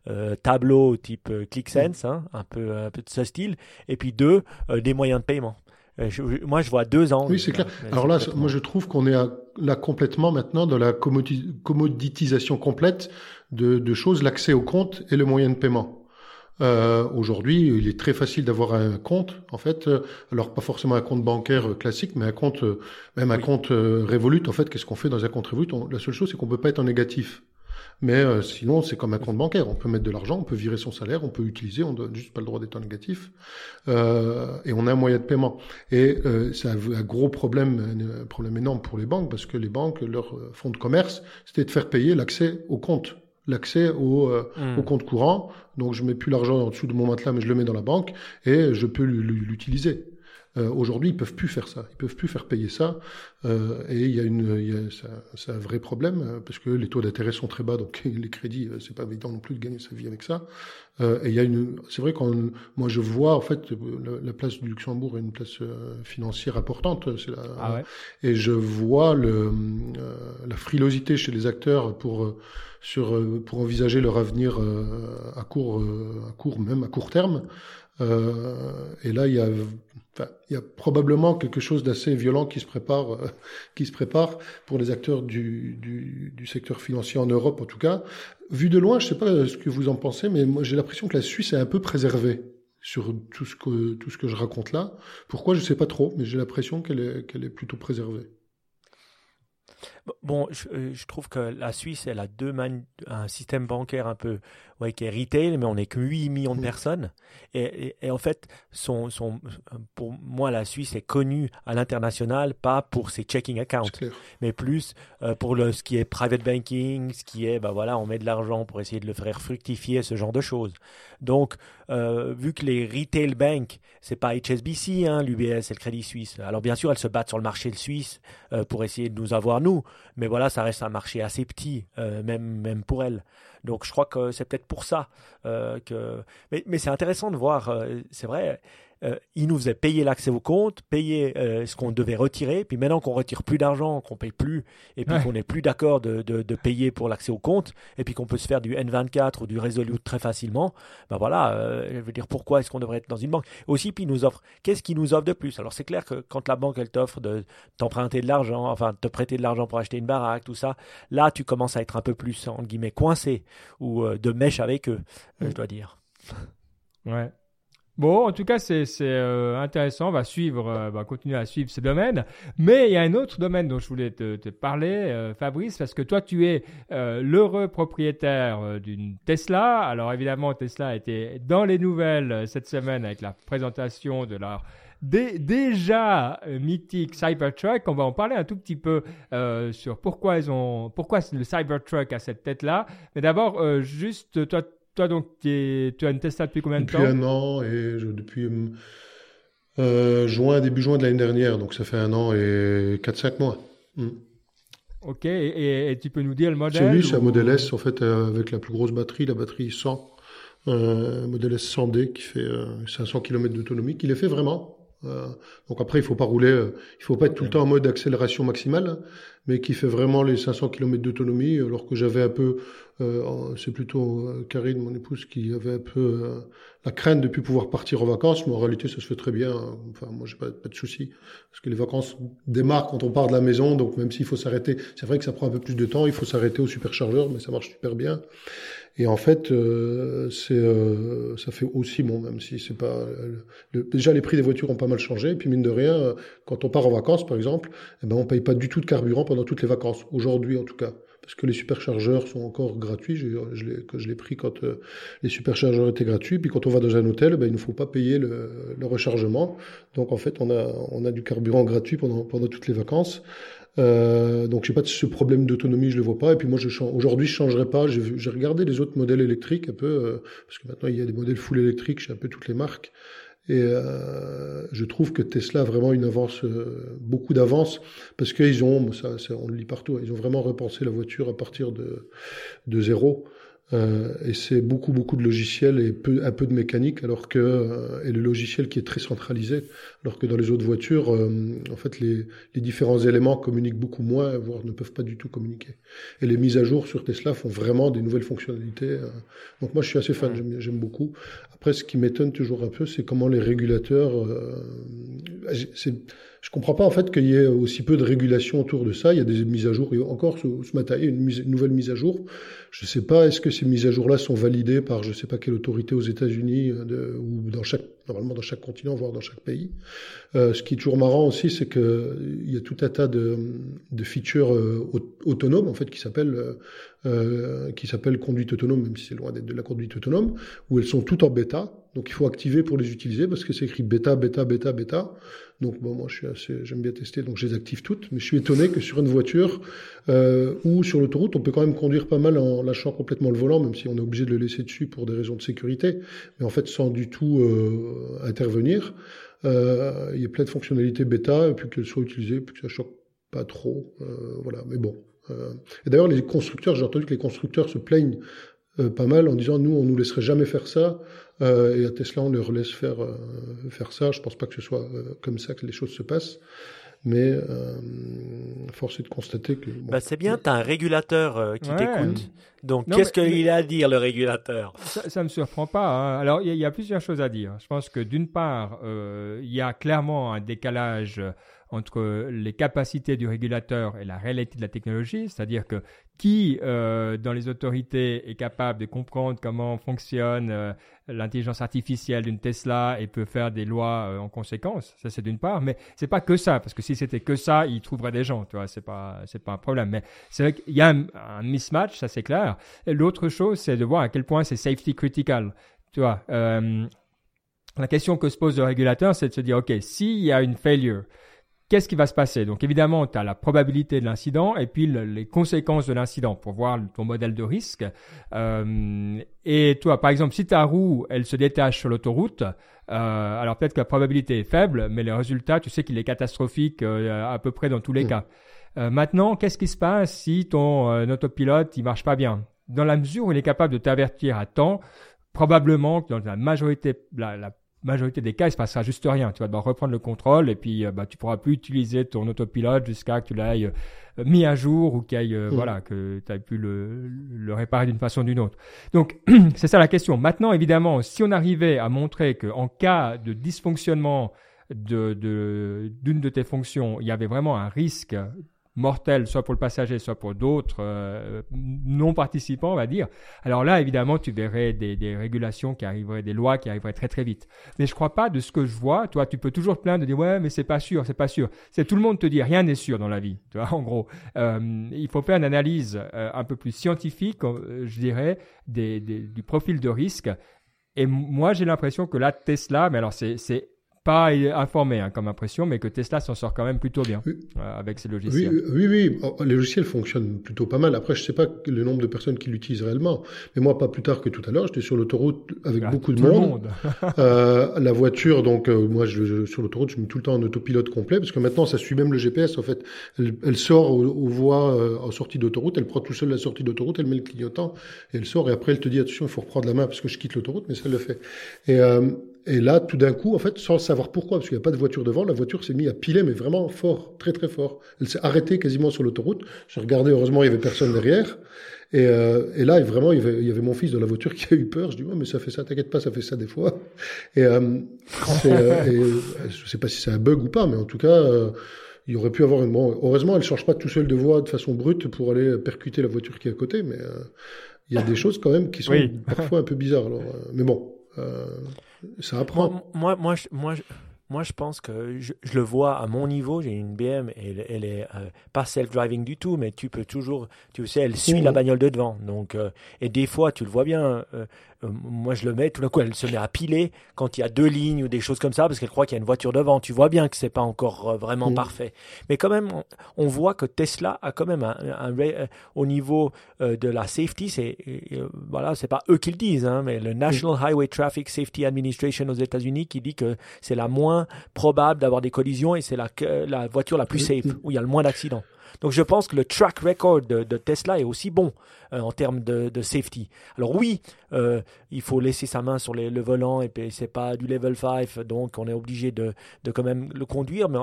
euh, tableau, type ClickSense, hein, un, peu, un peu de ce style, et puis deux, euh, des moyens de paiement. Moi, je vois deux ans. Oui, c'est clair. Alors là, moi, je trouve qu'on est là complètement maintenant dans la commoditisation complète de, de choses, l'accès au compte et le moyen de paiement. Euh, Aujourd'hui, il est très facile d'avoir un compte, en fait. Alors pas forcément un compte bancaire euh, classique, mais un compte, euh, même un compte euh, Revolut. En fait, qu'est-ce qu'on fait dans un compte Revolut? La seule chose, c'est qu'on peut pas être en négatif. Mais euh, sinon, c'est comme un compte bancaire. On peut mettre de l'argent, on peut virer son salaire, on peut utiliser, on donne juste pas le droit d'être en négatif. Euh, et on a un moyen de paiement. Et euh, c'est un, un, gros problème, un problème énorme pour les banques, parce que les banques, leur fonds de commerce, c'était de faire payer l'accès au compte l'accès au, hmm. au compte courant. Donc je mets plus l'argent en dessous de mon matelas, mais je le mets dans la banque et je peux l'utiliser. Euh, Aujourd'hui, ils peuvent plus faire ça. Ils peuvent plus faire payer ça. Euh, et il y a une, il y a, c'est un vrai problème euh, parce que les taux d'intérêt sont très bas, donc les crédits, euh, c'est pas évident non plus de gagner sa vie avec ça. Euh, et il y a une, c'est vrai quand moi je vois en fait la, place du Luxembourg est une place financière importante. C'est la, ah ouais. Et je vois le, la frilosité chez les acteurs pour sur pour envisager leur avenir à court, à court même à court terme. Euh, et là, il y a, il y a probablement quelque chose d'assez violent qui se prépare, euh, qui se prépare pour les acteurs du, du, du, secteur financier en Europe, en tout cas. Vu de loin, je ne sais pas ce que vous en pensez, mais moi, j'ai l'impression que la Suisse est un peu préservée sur tout ce que tout ce que je raconte là. Pourquoi, je ne sais pas trop, mais j'ai l'impression qu'elle est qu'elle est plutôt préservée. Bon, je, euh, je, trouve que la Suisse, elle a deux un système bancaire un peu ouais, qui est retail, mais on n'est que 8 millions de mm. personnes. Et, et, en fait, son, son, pour moi, la Suisse est connue à l'international, pas pour ses checking accounts, mais plus euh, pour le, ce qui est private banking, ce qui est, bah voilà, on met de l'argent pour essayer de le faire fructifier, ce genre de choses. Donc, euh, vu que les retail banks, c'est pas HSBC, hein, l'UBS et le Crédit Suisse. Alors bien sûr, elles se battent sur le marché suisse euh, pour essayer de nous avoir nous, mais voilà, ça reste un marché assez petit, euh, même même pour elles. Donc je crois que c'est peut-être pour ça euh, que. Mais, mais c'est intéressant de voir. Euh, c'est vrai euh, ils nous faisaient payer l'accès au compte, payer euh, ce qu'on devait retirer. Puis maintenant qu'on retire plus d'argent, qu'on paye plus, et puis qu'on n'est plus d'accord de, de, payer pour l'accès au compte, et puis qu'on peut se faire du N24 ou du Resolute très facilement, ben voilà, euh, je veux dire, pourquoi est-ce qu'on devrait être dans une banque? Aussi, puis ils nous offrent, qu'est-ce qu'ils nous offrent de plus? Alors c'est clair que quand la banque, elle t'offre de t'emprunter de l'argent, enfin, de te prêter de l'argent pour acheter une baraque, tout ça, là, tu commences à être un peu plus, entre guillemets, coincé, ou de mèche avec eux, je dois dire. Ouais. Bon, en tout cas, c'est euh, intéressant. On va suivre, euh, va continuer à suivre ce domaine. Mais il y a un autre domaine dont je voulais te, te parler, euh, Fabrice, parce que toi, tu es euh, l'heureux propriétaire d'une Tesla. Alors évidemment, Tesla été dans les nouvelles cette semaine avec la présentation de leur déjà mythique Cybertruck. On va en parler un tout petit peu sur pourquoi ils ont, pourquoi le Cybertruck a cette tête-là. Mais d'abord, juste toi toi, donc, tu as une Tesla depuis combien de temps Depuis un an et je, depuis euh, juin, début juin de l'année dernière. Donc, ça fait un an et 4-5 mois. Hmm. Ok, et, tu peux nous dire le modèle C'est lui, c'est un modèle S, en fait, euh, avec la plus grosse batterie, la batterie 100. Euh, un modèle S 100D qui fait 500 km d'autonomie, qui les fait vraiment. Donc après, il faut pas rouler, il faut pas être tout le temps en mode accélération maximale, mais qui fait vraiment les 500 km d'autonomie, alors que j'avais un peu euh, c'est plutôt euh, Karine, mon épouse, qui avait un peu euh, la crainte de plus pouvoir partir en vacances, mais en réalité, ça se fait très bien. Enfin, moi, j'ai pas, pas de souci, parce que les vacances démarrent quand on part de la maison, donc même s'il faut s'arrêter, c'est vrai que ça prend un peu plus de temps, il faut s'arrêter au superchargeur, mais ça marche super bien. Et en fait, c'est, ça fait aussi bon, même si c'est pas déjà les prix des voitures ont pas mal changé. Et puis mine de rien, quand on part en vacances, par exemple, eh ben on paye pas du tout de carburant pendant toutes les vacances. Aujourd'hui, en tout cas parce que les superchargeurs sont encore gratuits. Je, je que je l'ai pris quand euh, les superchargeurs étaient gratuits. Puis quand on va dans un hôtel, ben, il ne faut pas payer le, le, rechargement. Donc en fait, on a, on a du carburant gratuit pendant, pendant toutes les vacances. Euh, donc j'ai pas ce problème d'autonomie, je le vois pas. Et puis moi, je aujourd'hui, je changerai pas. J'ai regardé les autres modèles électriques un peu, euh, parce que maintenant il y a des modèles full électriques chez un peu toutes les marques. Et euh, je trouve que Tesla a vraiment une avance, euh, beaucoup d'avance, parce qu'ils ont, ça, ça, on le lit partout, ils ont vraiment repensé la voiture à partir de, de zéro. Euh, et c'est beaucoup beaucoup de logiciels et peu, un peu de mécanique, alors que euh, et le logiciel qui est très centralisé, alors que dans les autres voitures, euh, en fait, les, les, différents éléments communiquent beaucoup moins, voire ne peuvent pas du tout communiquer. Et les mises à jour sur Tesla font vraiment des nouvelles fonctionnalités. donc moi, je suis assez fan, j'aime beaucoup. Après, ce qui m'étonne toujours un peu, c'est comment les régulateurs, c'est je comprends pas en fait qu'il y ait aussi peu de régulation autour de ça. Il y a des mises à jour. encore ce, matin, il y a une, nouvelle mise à jour. Je ne sais pas, est-ce que ces mises à jour-là sont validées par je ne sais pas quelle autorité aux États-Unis euh, ou dans chaque normalement dans chaque continent, voire dans chaque pays. Euh, ce qui est toujours marrant aussi, c'est que il y a tout un tas de, features euh, autonomes en fait qui s'appellent euh, qui s'appellent conduite autonome, même si c'est loin d'être de la conduite autonome, où elles sont toutes en bêta. Donc il faut activer pour les utiliser parce que c'est écrit bêta, bêta, bêta, bêta. Donc bon, moi j'aime bien tester, donc je les active toutes. Mais je suis étonné que sur une voiture euh, ou sur l'autoroute, on peut quand même conduire pas mal en lâchant complètement le volant, même si on est obligé de le laisser dessus pour des raisons de sécurité, mais en fait sans du tout euh, intervenir. Euh, il y a plein de fonctionnalités bêta, et puis qu'elles soient utilisées, puis que ça choque pas trop. Euh, voilà, mais bon. Euh, et d'ailleurs, les constructeurs, j'ai entendu que les constructeurs se plaignent euh, pas mal en disant nous on nous laisserait jamais faire ça. Euh, et à Tesla on leur laisse faire euh, faire ça. Je pense pas que ce soit comme ça que les choses se passent. Mais force est de constater que bah, c'est bien tu as un régulateur qui t'écoute. Donc qu'est-ce qu'il a à dire le régulateur? Ça, ne me surprend pas hein. alors il y, y, a plusieurs choses à dire. Je pense que d'une part il y a clairement un décalage entre les capacités du régulateur et la réalité de la technologie, c'est-à-dire que qui euh, dans les autorités est capable de comprendre comment fonctionne euh, l'intelligence artificielle d'une Tesla et peut faire des lois euh, en conséquence, ça c'est d'une part, mais c'est pas que ça, parce que si c'était que ça, il trouverait des gens, tu vois, c'est pas c'est pas un problème. Mais c'est vrai qu'il y a un, un, mismatch, ça c'est clair. L'autre chose, c'est de voir à quel point c'est safety critical, tu vois. la question que se pose le régulateur, c'est de se dire, ok, s'il y a une failure, qu'est-ce qui va se passer Donc évidemment, tu as la probabilité de l'incident et puis les conséquences de l'incident pour voir ton modèle de risque. Euh, et toi, par exemple, si ta roue, elle se détache sur l'autoroute, euh, alors peut-être que la probabilité est faible, mais le résultat, tu sais qu'il est catastrophique euh, à peu près dans tous les mmh. cas. maintenant, qu'est-ce qui se passe si ton autopilote, il marche pas bien? Dans la mesure où il est capable de t'avertir à temps, probablement que dans la majorité, la, la majorité des cas, il se passera juste rien. Tu vas devoir reprendre le contrôle et puis euh, bah, tu pourras plus utiliser ton autopilote jusqu'à que tu l'aies euh, mis à jour ou qu'il mmh. voilà, que tu aies pu le, le réparer d'une façon ou d'une autre. Donc, c'est ça la question. Maintenant, évidemment, si on arrivait à montrer qu'en cas de dysfonctionnement de, de, d'une de tes fonctions, il y avait vraiment un risque mortel, soit pour le passager, soit pour d'autres euh, non participants, on va dire. Alors là, évidemment, tu verrais des, régulations qui arriveraient, des lois qui arriveraient très très vite. Mais je crois pas de ce que je vois. Toi, tu peux toujours te plaindre de dire ouais, mais c'est pas sûr, c'est pas sûr. C'est tout le monde te dit rien n'est sûr dans la vie. Tu vois, en gros, euh, il faut faire une analyse euh, un peu plus scientifique, je dirais, du profil de risque. Et moi, j'ai l'impression que là, Tesla, mais alors c'est pas informé hein, comme impression, mais que Tesla s'en sort quand même plutôt bien euh, avec ses logiciels. Oui, oui, oui, oh, les logiciels fonctionnent plutôt pas mal. Après, je sais pas le nombre de personnes qui l'utilisent réellement, mais moi, pas plus tard que tout à l'heure, j'étais sur l'autoroute avec ah, beaucoup de monde. euh, la voiture, donc euh, moi, je, sur l'autoroute, je mets tout le temps en autopilote complet, parce que maintenant, ça suit même le GPS. En fait, elle, elle sort aux, voies euh, en sortie d'autoroute, elle prend tout seul la sortie d'autoroute, elle met le clignotant, et elle sort, et après, elle te dit attention, il faut reprendre la main parce que je quitte l'autoroute, mais ça le fait. Et et là, tout d'un coup, en fait, sans savoir pourquoi, parce qu'il n'y a pas de voiture devant, la voiture s'est mise à piler, mais vraiment fort, très très fort. Elle s'est arrêtée quasiment sur l'autoroute. Je regardais, heureusement, il y avait personne derrière. Et, euh, et là, vraiment, il y, avait, il y, avait, mon fils dans la voiture qui a eu peur. Je dis, ouais, mais ça fait ça, t'inquiète pas, ça fait ça des fois. Et, euh, euh, et je sais pas si c'est un bug ou pas, mais en tout cas, il aurait pu avoir une. Bon, heureusement, elle change pas tout seul de voie de façon brute pour aller percuter la voiture qui est à côté, mais il y a des choses quand même qui sont parfois un peu bizarres. Alors, mais bon. Euh, ça apprend. Moi, moi, moi, moi, je pense que je, le vois à mon niveau. J'ai une BM, et elle, est euh, pas self-driving du tout, mais tu peux toujours, tu sais, elle suit la bagnole de devant. Donc, euh, et des fois, tu le vois bien. Euh, moi je le mets, tout d'un coup elle se met à piler quand il y a deux lignes ou des choses comme ça parce qu'elle croit qu'il y a une voiture devant. Tu vois bien que c'est pas encore euh, vraiment mm. parfait. Mais quand même, on, voit que Tesla a quand même un, euh, au niveau de la safety, c'est voilà, c'est pas eux qui le disent, hein, mais le National mm. Highway Traffic Safety Administration aux États-Unis qui dit que c'est la moins probable d'avoir des collisions et c'est la, la voiture la plus mm. safe où il y a le moins d'accidents. Donc je pense que le track record de, Tesla est aussi bon euh, en termes de, safety. Alors oui, euh, il faut laisser sa main sur le volant et puis c'est pas du level 5, donc on est obligé de, quand même le conduire. Mais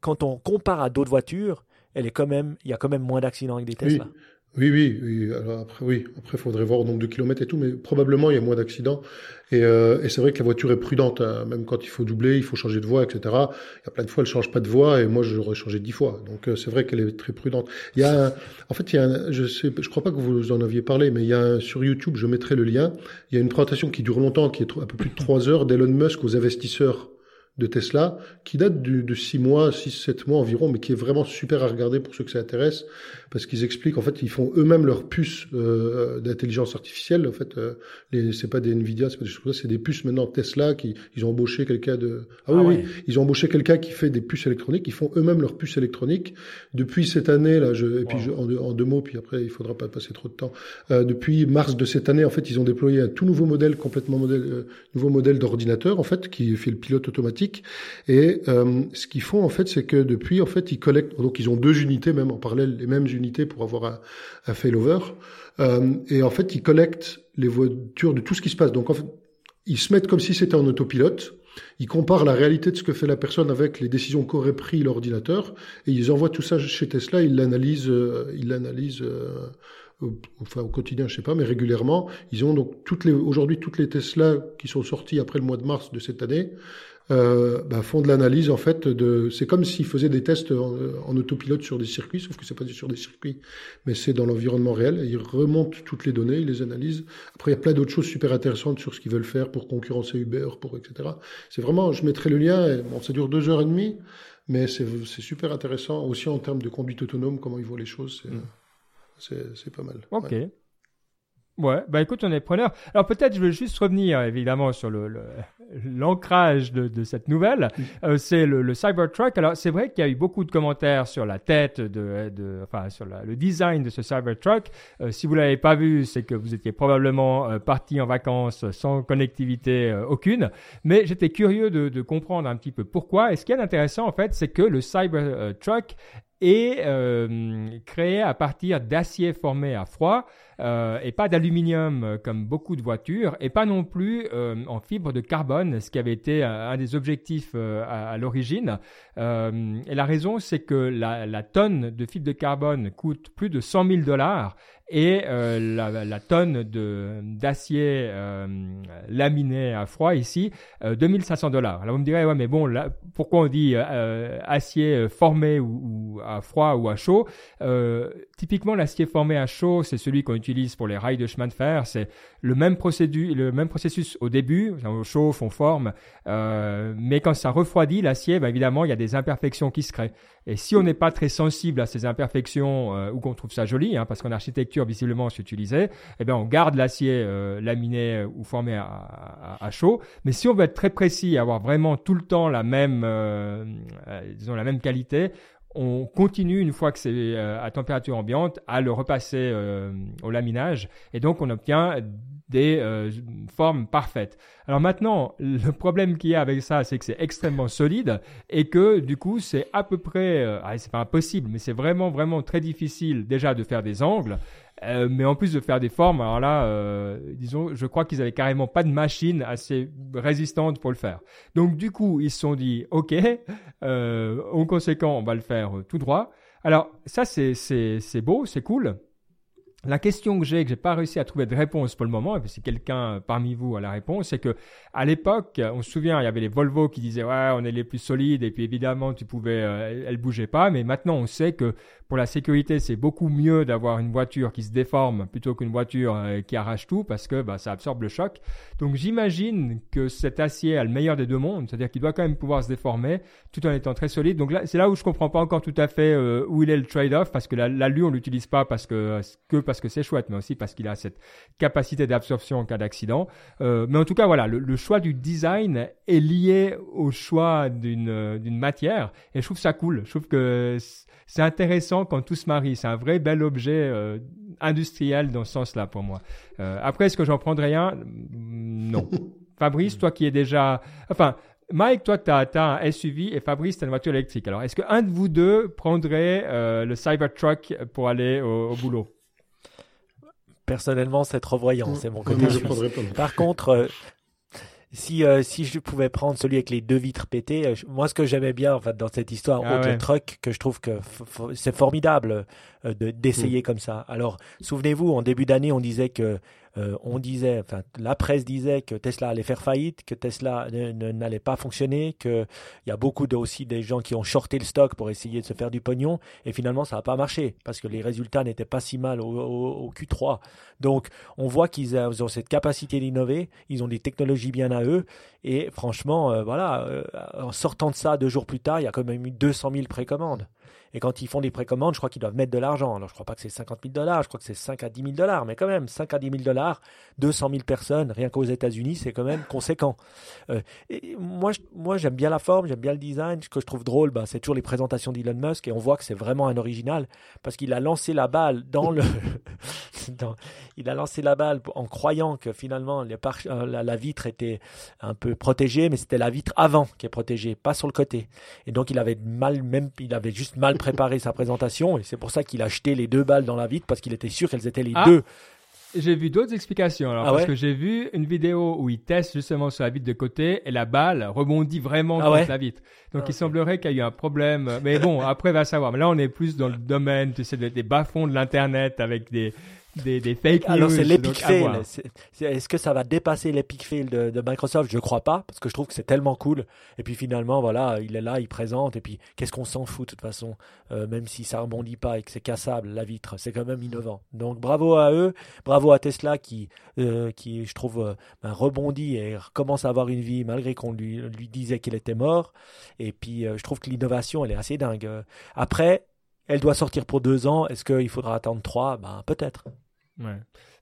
quand on compare à d'autres voitures, elle est quand même, il y a quand même moins d'accidents avec des Tesla. Oui, oui, oui. Alors après, oui. Après, faudrait voir au nombre de kilomètres et tout, mais probablement il y a moins d'accidents. Et, euh, et c'est vrai que la voiture est prudente. Hein. Même quand il faut doubler, il faut changer de voie, etc. Il y a plein de fois, elle change pas de voie, et moi, j'aurais changé dix fois. Donc euh, c'est vrai qu'elle est très prudente. Il y a, un, en fait, il y a, un, je sais, je crois pas que vous en aviez parlé, mais il y a un, sur YouTube, je mettrai le lien. Il y a une présentation qui dure longtemps, qui est un peu plus de trois heures d'Elon Musk aux investisseurs de Tesla, qui date de 6 mois, 6-7 mois environ, mais qui est vraiment super à regarder pour ceux que ça intéresse, parce qu'ils expliquent, en fait, ils font eux-mêmes leurs puces euh, d'intelligence artificielle. En fait, euh, c'est pas des Nvidia, c'est pas des choses c'est des puces maintenant Tesla qui ils ont embauché quelqu'un de. Ah, oui, ah oui, ils ont embauché quelqu'un qui fait des puces électroniques. Ils font eux-mêmes leurs puces électroniques depuis cette année là. Je, et puis je, en, en, deux mots, puis après il faudra pas passer trop de temps. Euh, depuis mars de cette année, en fait, ils ont déployé un tout nouveau modèle, complètement modèle, euh, nouveau modèle d'ordinateur en fait, qui fait le pilote automatique. Et euh, ce qu'ils font en fait, c'est que depuis en fait, ils collectent. Donc ils ont deux unités même en parallèle, les mêmes unités pour avoir un, failover. Euh, et en fait, ils collectent les voitures de tout ce qui se passe. Donc, en fait, ils se mettent comme si c'était en autopilote. Ils comparent la réalité de ce que fait la personne avec les décisions qu'aurait pris l'ordinateur et ils envoient tout ça chez Tesla. Ils l'analysent, euh, ils l'analysent, au quotidien, je sais pas, mais régulièrement. Ils ont donc aujourd'hui toutes les Tesla qui sont sorties après le mois de mars de cette année euh, bah, font de l'analyse en fait de. C'est comme s'ils faisaient des tests en, autopilote sur des circuits, sauf que c'est pas sur des circuits, mais c'est dans l'environnement réel. ils remontent toutes les données, ils les analysent. Après, il y a plein d'autres choses super intéressantes sur ce qu'ils veulent faire pour concurrencer Uber, pour etc. C'est vraiment. Je mettrai le lien. bon, ça dure deux heures et demie, mais c'est super intéressant aussi en termes de conduite autonome, comment ils voient les choses. C'est mm. pas mal. Ok. Ouais, bah écoute, on est preneur. Alors peut-être je veux juste revenir évidemment sur le, l'ancrage de, de, cette nouvelle. Euh, c'est le, le, Cybertruck. Alors c'est vrai qu'il y a eu beaucoup de commentaires sur la tête, de, de enfin sur la, le design de ce Cybertruck. Euh, si vous l'avez pas vu, c'est que vous étiez probablement euh, parti en vacances sans connectivité aucune. Mais j'étais curieux de, de, comprendre un petit peu pourquoi. Et ce qui est intéressant en fait, c'est que le Cybertruck est créé à partir d'acier formé à froid. Euh, et pas d'aluminium euh, comme beaucoup de voitures, et pas non plus euh, en fibre de carbone, ce qui avait été un des objectifs à, l'origine. et la raison, c'est que la, la, tonne de fibre de carbone coûte plus de 100 000 dollars et euh, la, tonne de d'acier euh, laminé à froid ici, euh, 2500 dollars. Alors vous me direz, ouais, mais bon, là, pourquoi on dit euh, acier formé ou, à froid ou à chaud? Typiquement, l'acier formé à chaud, c'est celui qu'on utilise pour les rails de chemin de fer. C'est le même procédé, le même processus au début, on chauffe, on forme, mais quand ça refroidit l'acier, bah, évidemment, il y a des imperfections qui se créent. Et si on n'est pas très sensible à ces imperfections euh, ou qu'on trouve ça joli, hein, parce qu'en architecture visiblement c'est utilisé, eh bien on garde l'acier euh, laminé euh, ou formé à, chaud. Mais si on veut être très précis et avoir vraiment tout le temps la même, euh, disons la même qualité, on continue une fois que c'est à température ambiante à le repasser au laminage et donc on obtient des euh, formes parfaites. Alors maintenant, le problème qu'il y a avec ça, c'est que c'est extrêmement solide et que du coup, c'est à peu près, euh, ah, c'est pas impossible, mais c'est vraiment vraiment très difficile déjà de faire des angles. Euh, mais en plus de faire des formes, alors là, euh, disons, je crois qu'ils avaient carrément pas de machine assez résistante pour le faire. Donc du coup, ils se sont dit, ok, euh, en conséquent, on va le faire tout droit. Alors ça, c'est c'est beau, c'est cool. La question que j'ai, que j'ai pas réussi à trouver de réponse pour le moment, et puis si quelqu'un parmi vous a la réponse, c'est que à l'époque, on se souvient, il y avait les Volvo qui disaient ouais, on est les plus solides, et puis évidemment, tu pouvais, euh, elle bougeait pas, mais maintenant on sait que pour la sécurité, c'est beaucoup mieux d'avoir une voiture qui se déforme plutôt qu'une voiture euh, qui arrache tout parce que bah, ça absorbe le choc. Donc j'imagine que cet acier a le meilleur des deux mondes, c'est-à-dire qu'il doit quand même pouvoir se déformer tout en étant très solide. Donc là, c'est là où je comprends pas encore tout à fait euh, où il est le trade-off parce que l'alu on l'utilise pas parce que que parce que c'est chouette, mais aussi parce qu'il a cette capacité d'absorption en cas d'accident. Euh, mais en tout cas, voilà, le, le, choix du design est lié au choix d'une d'une matière et je trouve ça cool. Je trouve que c'est intéressant quand tout se marie. C'est un vrai bel objet euh, industriel dans ce sens-là pour moi. Euh, après, est-ce que j'en prendrais un? Non. Fabrice, toi qui es déjà... Enfin, Mike, toi, tu as, un SUV et Fabrice, tu as une voiture électrique. Alors, est-ce qu'un de vous deux prendrait euh, le Cybertruck pour aller au, boulot? Personnellement, c'est trop voyant. C'est mon côté. Par contre, si, euh, si je pouvais prendre celui avec les deux vitres pétées, euh, moi ce que j'aimais bien en fait, dans cette histoire, Ah autre ouais. truc, que je trouve que c'est formidable euh, de- d'essayer comme ça. Alors, souvenez-vous, en début d'année, on disait que euh, on disait, enfin, la presse disait que Tesla allait faire faillite, que Tesla n'allait pas fonctionner, que il y a beaucoup de, aussi des gens qui ont shorté le stock pour essayer de se faire du pognon, et finalement ça n'a pas marché parce que les résultats n'étaient pas si mal au, au- au Q3. Donc, on voit qu'ils ont cette capacité d'innover, ils ont des technologies bien à eux, et franchement, euh, voilà, euh, en sortant de ça deux jours plus tard, il y a quand même eu 200 000 précommandes. Et quand ils font des précommandes, je crois qu'ils doivent mettre de l'argent. Alors, je crois pas que c'est 50 000 dollars, je crois que c'est 5 à 10 000 dollars, mais quand même, 5 à 10 000 dollars, 200 000 personnes, rien qu'aux États-Unis, c'est quand même conséquent. Euh, et moi, moi, j'aime bien la forme, j'aime bien le design. Ce que je trouve drôle, ben, c'est toujours les présentations d'Elon Musk, et on voit que c'est vraiment un original, parce qu'il a lancé la balle dans le. il a lancé la balle en croyant que finalement euh, la, la vitre était un peu protégée, mais c'était la vitre avant qui est protégée, pas sur le côté. Et donc il avait mal, même il avait juste mal préparé sa présentation, et c'est pour ça qu'il a jeté les deux balles dans la vitre parce qu'il était sûr qu'elles étaient les Ah. deux. J'ai vu d'autres explications. Alors, Ah parce ouais que j'ai vu une vidéo où il teste justement sur la vitre de côté et la balle rebondit vraiment Ah contre ouais la vitre. Donc, Ah, il semblerait qu'il y ait eu un problème. Mais bon, après, va savoir. Mais là, on est plus dans le domaine, tu sais, des, des bas-fonds de l'Internet avec des, des, des fake. Alors c'est l'epic fail. Est-ce que ça va dépasser l'epic fail de, de Microsoft? Je crois pas, parce que je trouve que c'est tellement cool. Et puis finalement, voilà, il est là, il présente, et puis qu'est-ce qu'on s'en fout de toute façon, Euh, même si ça rebondit pas et que c'est cassable, la vitre, c'est quand même innovant. Donc bravo à eux, bravo à Tesla qui, euh, qui je trouve, euh, ben, rebondit et commence à avoir une vie malgré qu'on lui, lui disait qu'il était mort. Et puis je trouve que l'innovation, elle est assez dingue. Après, elle doit sortir pour deux ans. Est-ce qu'il faudra attendre trois? Ben peut-être.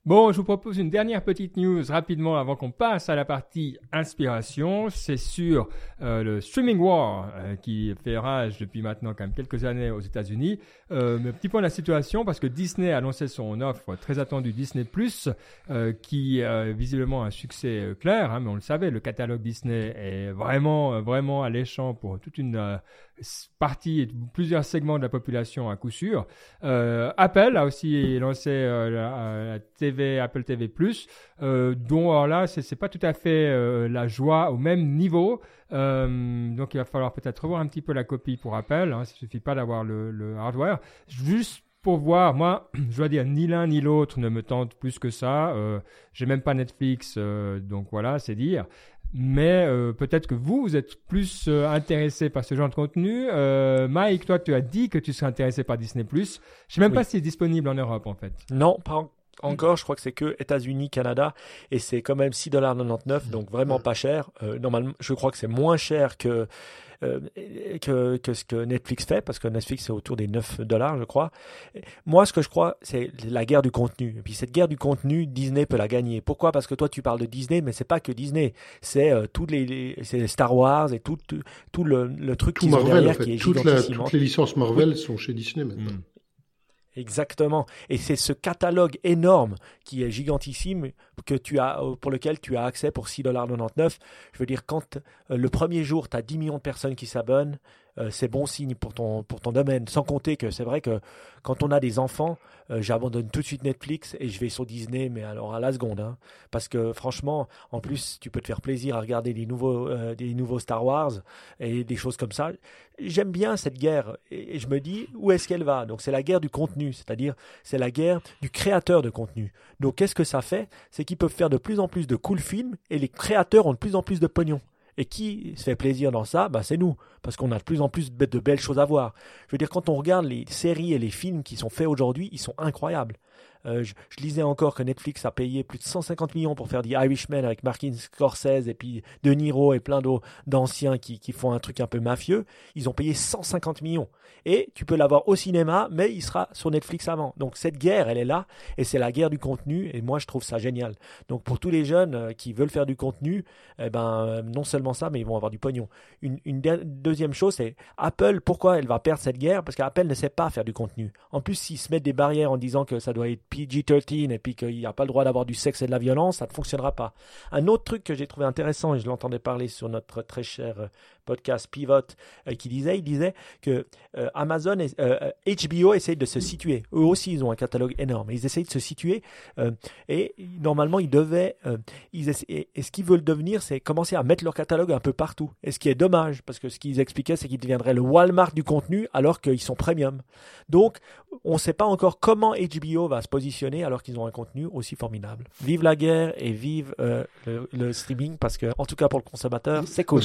Bon, je vous propose une dernière petite news rapidement avant qu'on passe à la partie inspiration. C'est sur euh, le streaming war euh, qui fait rage depuis maintenant quand même quelques années aux États-Unis. Euh, mais petit point de la situation parce que Disney a lancé son offre très attendue Disney Plus, euh, qui euh, visiblement un succès clair. hein, mais on le savait, le catalogue Disney est vraiment, vraiment alléchant pour toute une partie et plusieurs segments de la population à coup sûr. Euh, Apple a aussi lancé euh, la, la TV Apple TV euh, dont alors là c'est c'est pas tout à fait euh, la joie au même niveau. Euh, donc il va falloir peut-être revoir un petit peu la copie pour Apple. Hein, il suffit pas d'avoir le, hardware. Juste pour voir, moi, je dois dire, ni l'un ni l'autre ne me tente plus que ça. Euh, J'ai même pas Netflix, euh, donc voilà, c'est dire. Mais euh, peut-être que vous, vous êtes plus euh, intéressé par ce genre de contenu. Euh, Mike, toi, tu as dit que tu serais intéressé par Disney+. Je sais même Oui. pas si c'est disponible en Europe, en fait. Non, pas en- encore. Je crois que c'est que États-Unis, Canada, et c'est quand même 6,99$, donc vraiment pas cher. Normalement, je crois que c'est moins cher que, que, que ce que Netflix fait, parce que Netflix c'est autour des 9 dollars, je crois. Moi, ce que je crois, c'est la guerre du contenu. Et puis cette guerre du contenu, Disney peut la gagner. Pourquoi? Parce que toi, tu parles de Disney, mais c'est pas que Disney. C'est euh, tous les, les- c'est Star Wars et tout, tout, tout le, le truc Tout ont Marvel, en derrière fait. qui est Toute la- gigantissime. toutes les licences Marvel sont chez Disney maintenant. Mm. Exactement. Et c'est ce catalogue énorme qui est gigantissime que tu as, pour lequel tu as accès pour 6,99$. Je veux dire, quand euh, le premier jour, tu as 10 millions de personnes qui s'abonnent, euh, c'est bon signe pour ton, pour ton domaine. Sans compter que c'est vrai que quand on a des enfants, euh, j'abandonne tout de suite Netflix et je vais sur Disney, mais alors à la seconde. hein. parce que franchement, en plus, tu peux te faire plaisir à regarder des nouveaux, euh, des nouveaux Star Wars et des choses comme ça. J'aime bien cette guerre et et je me dis où est-ce qu'elle va. Donc c'est la guerre du contenu, c'est-à-dire c'est la guerre du créateur de contenu. Donc qu'est-ce que ça fait? C'est qu'ils peuvent faire de plus en plus de cool films et les créateurs ont de plus en plus de pognon. Et qui se fait plaisir dans ça? Bah, C'est nous, parce qu'on a de plus en plus de de belles choses à voir. Je veux dire, quand on regarde les séries et les films qui sont faits aujourd'hui, ils sont incroyables. Euh, je, lisais encore que Netflix a payé plus de 150 millions pour faire The Irishman avec Martin Scorsese et puis De Niro et plein d'anciens qui, qui font un truc un peu mafieux. Ils ont payé 150 millions. Et tu peux l'avoir au cinéma, mais il sera sur Netflix avant. Donc cette guerre, elle est là, et c'est la guerre du contenu, et moi je trouve ça génial. Donc pour tous les jeunes euh, qui veulent faire du contenu, eh ben, euh, non seulement ça, mais ils vont avoir du pognon. Une, deuxième chose, c'est Apple, pourquoi elle va perdre cette guerre? Parce qu'Apple ne sait pas faire du contenu. En plus, s'ils se mettent des barrières en disant que ça doit être PG-13 et puis qu'il n'y a pas le droit d'avoir du sexe et de la violence, ça ne fonctionnera pas. Un autre truc que j'ai trouvé intéressant, et je l'entendais parler sur notre très cher euh, podcast Pivot, euh, qui disait, il disait que euh, Amazon et HBO essayent de se situer. Eux aussi, ils ont un catalogue énorme. Ils essayent de se situer et normalement, ils devaient, ils et ce qu'ils veulent devenir, c'est commencer à mettre leur catalogue un peu partout. Et ce qui est dommage, parce que ce qu'ils expliquaient, c'est qu'ils deviendraient le Walmart du contenu alors qu'ils sont premium. Donc, on ne sait pas encore comment HBO va se positionner alors qu'ils ont un contenu aussi formidable. Vive la guerre et vive euh, le, streaming parce que, en tout cas pour le consommateur, c'est cool.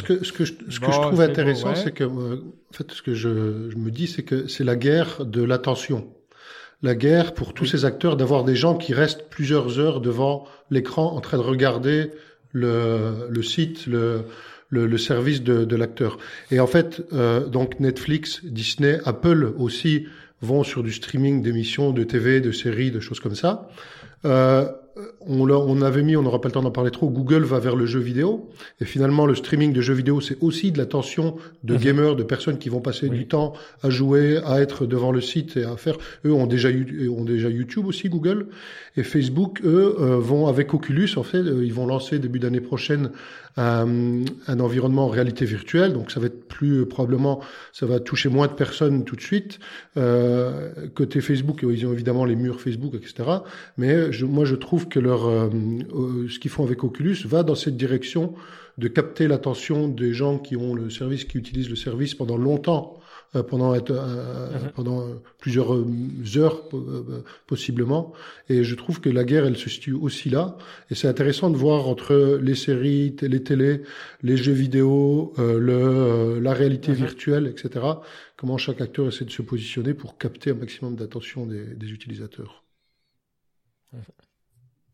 Que je trouve intéressant, c'est que, euh, en fait, ce que je, je me dis, c'est que c'est la guerre de l'attention. La guerre pour tous ces acteurs d'avoir des gens qui restent plusieurs heures devant l'écran en train de regarder le, le site, le, le, le service de, de l'acteur. Et en fait, euh, donc Netflix, Disney, Apple aussi vont sur du streaming d'émissions, de TV, de séries, de choses comme ça. Euh, on, on, avait mis, on n'aura pas le temps d'en parler trop, Google va vers le jeu vidéo. Et finalement, le streaming de jeux vidéo, c'est aussi de l'attention de mhm. gamers, de personnes qui vont passer du temps à jouer, à être devant le site et à faire. Eux ont déjà, ont déjà YouTube aussi, Google. Et Facebook, eux, euh, vont avec Oculus, en fait, euh, ils vont lancer début d'année prochaine un, un, environnement en réalité virtuelle. Donc ça va être plus, probablement, ça va toucher moins de personnes tout de suite. Euh, côté Facebook, ils ont évidemment les murs Facebook, etc. Mais je, moi, je trouve que leur, euh, euh, ce qu'ils font avec Oculus va dans cette direction de capter l'attention des gens qui ont le service, qui utilisent le service pendant longtemps, euh, pendant, mhm. pendant plusieurs heures possiblement. Et je trouve que la guerre, elle se situe aussi là. Et c'est intéressant de voir entre les séries, les télés, les jeux vidéo, le, la réalité mhm. virtuelle, etc., comment chaque acteur essaie de se positionner pour capter un maximum d'attention des, des utilisateurs.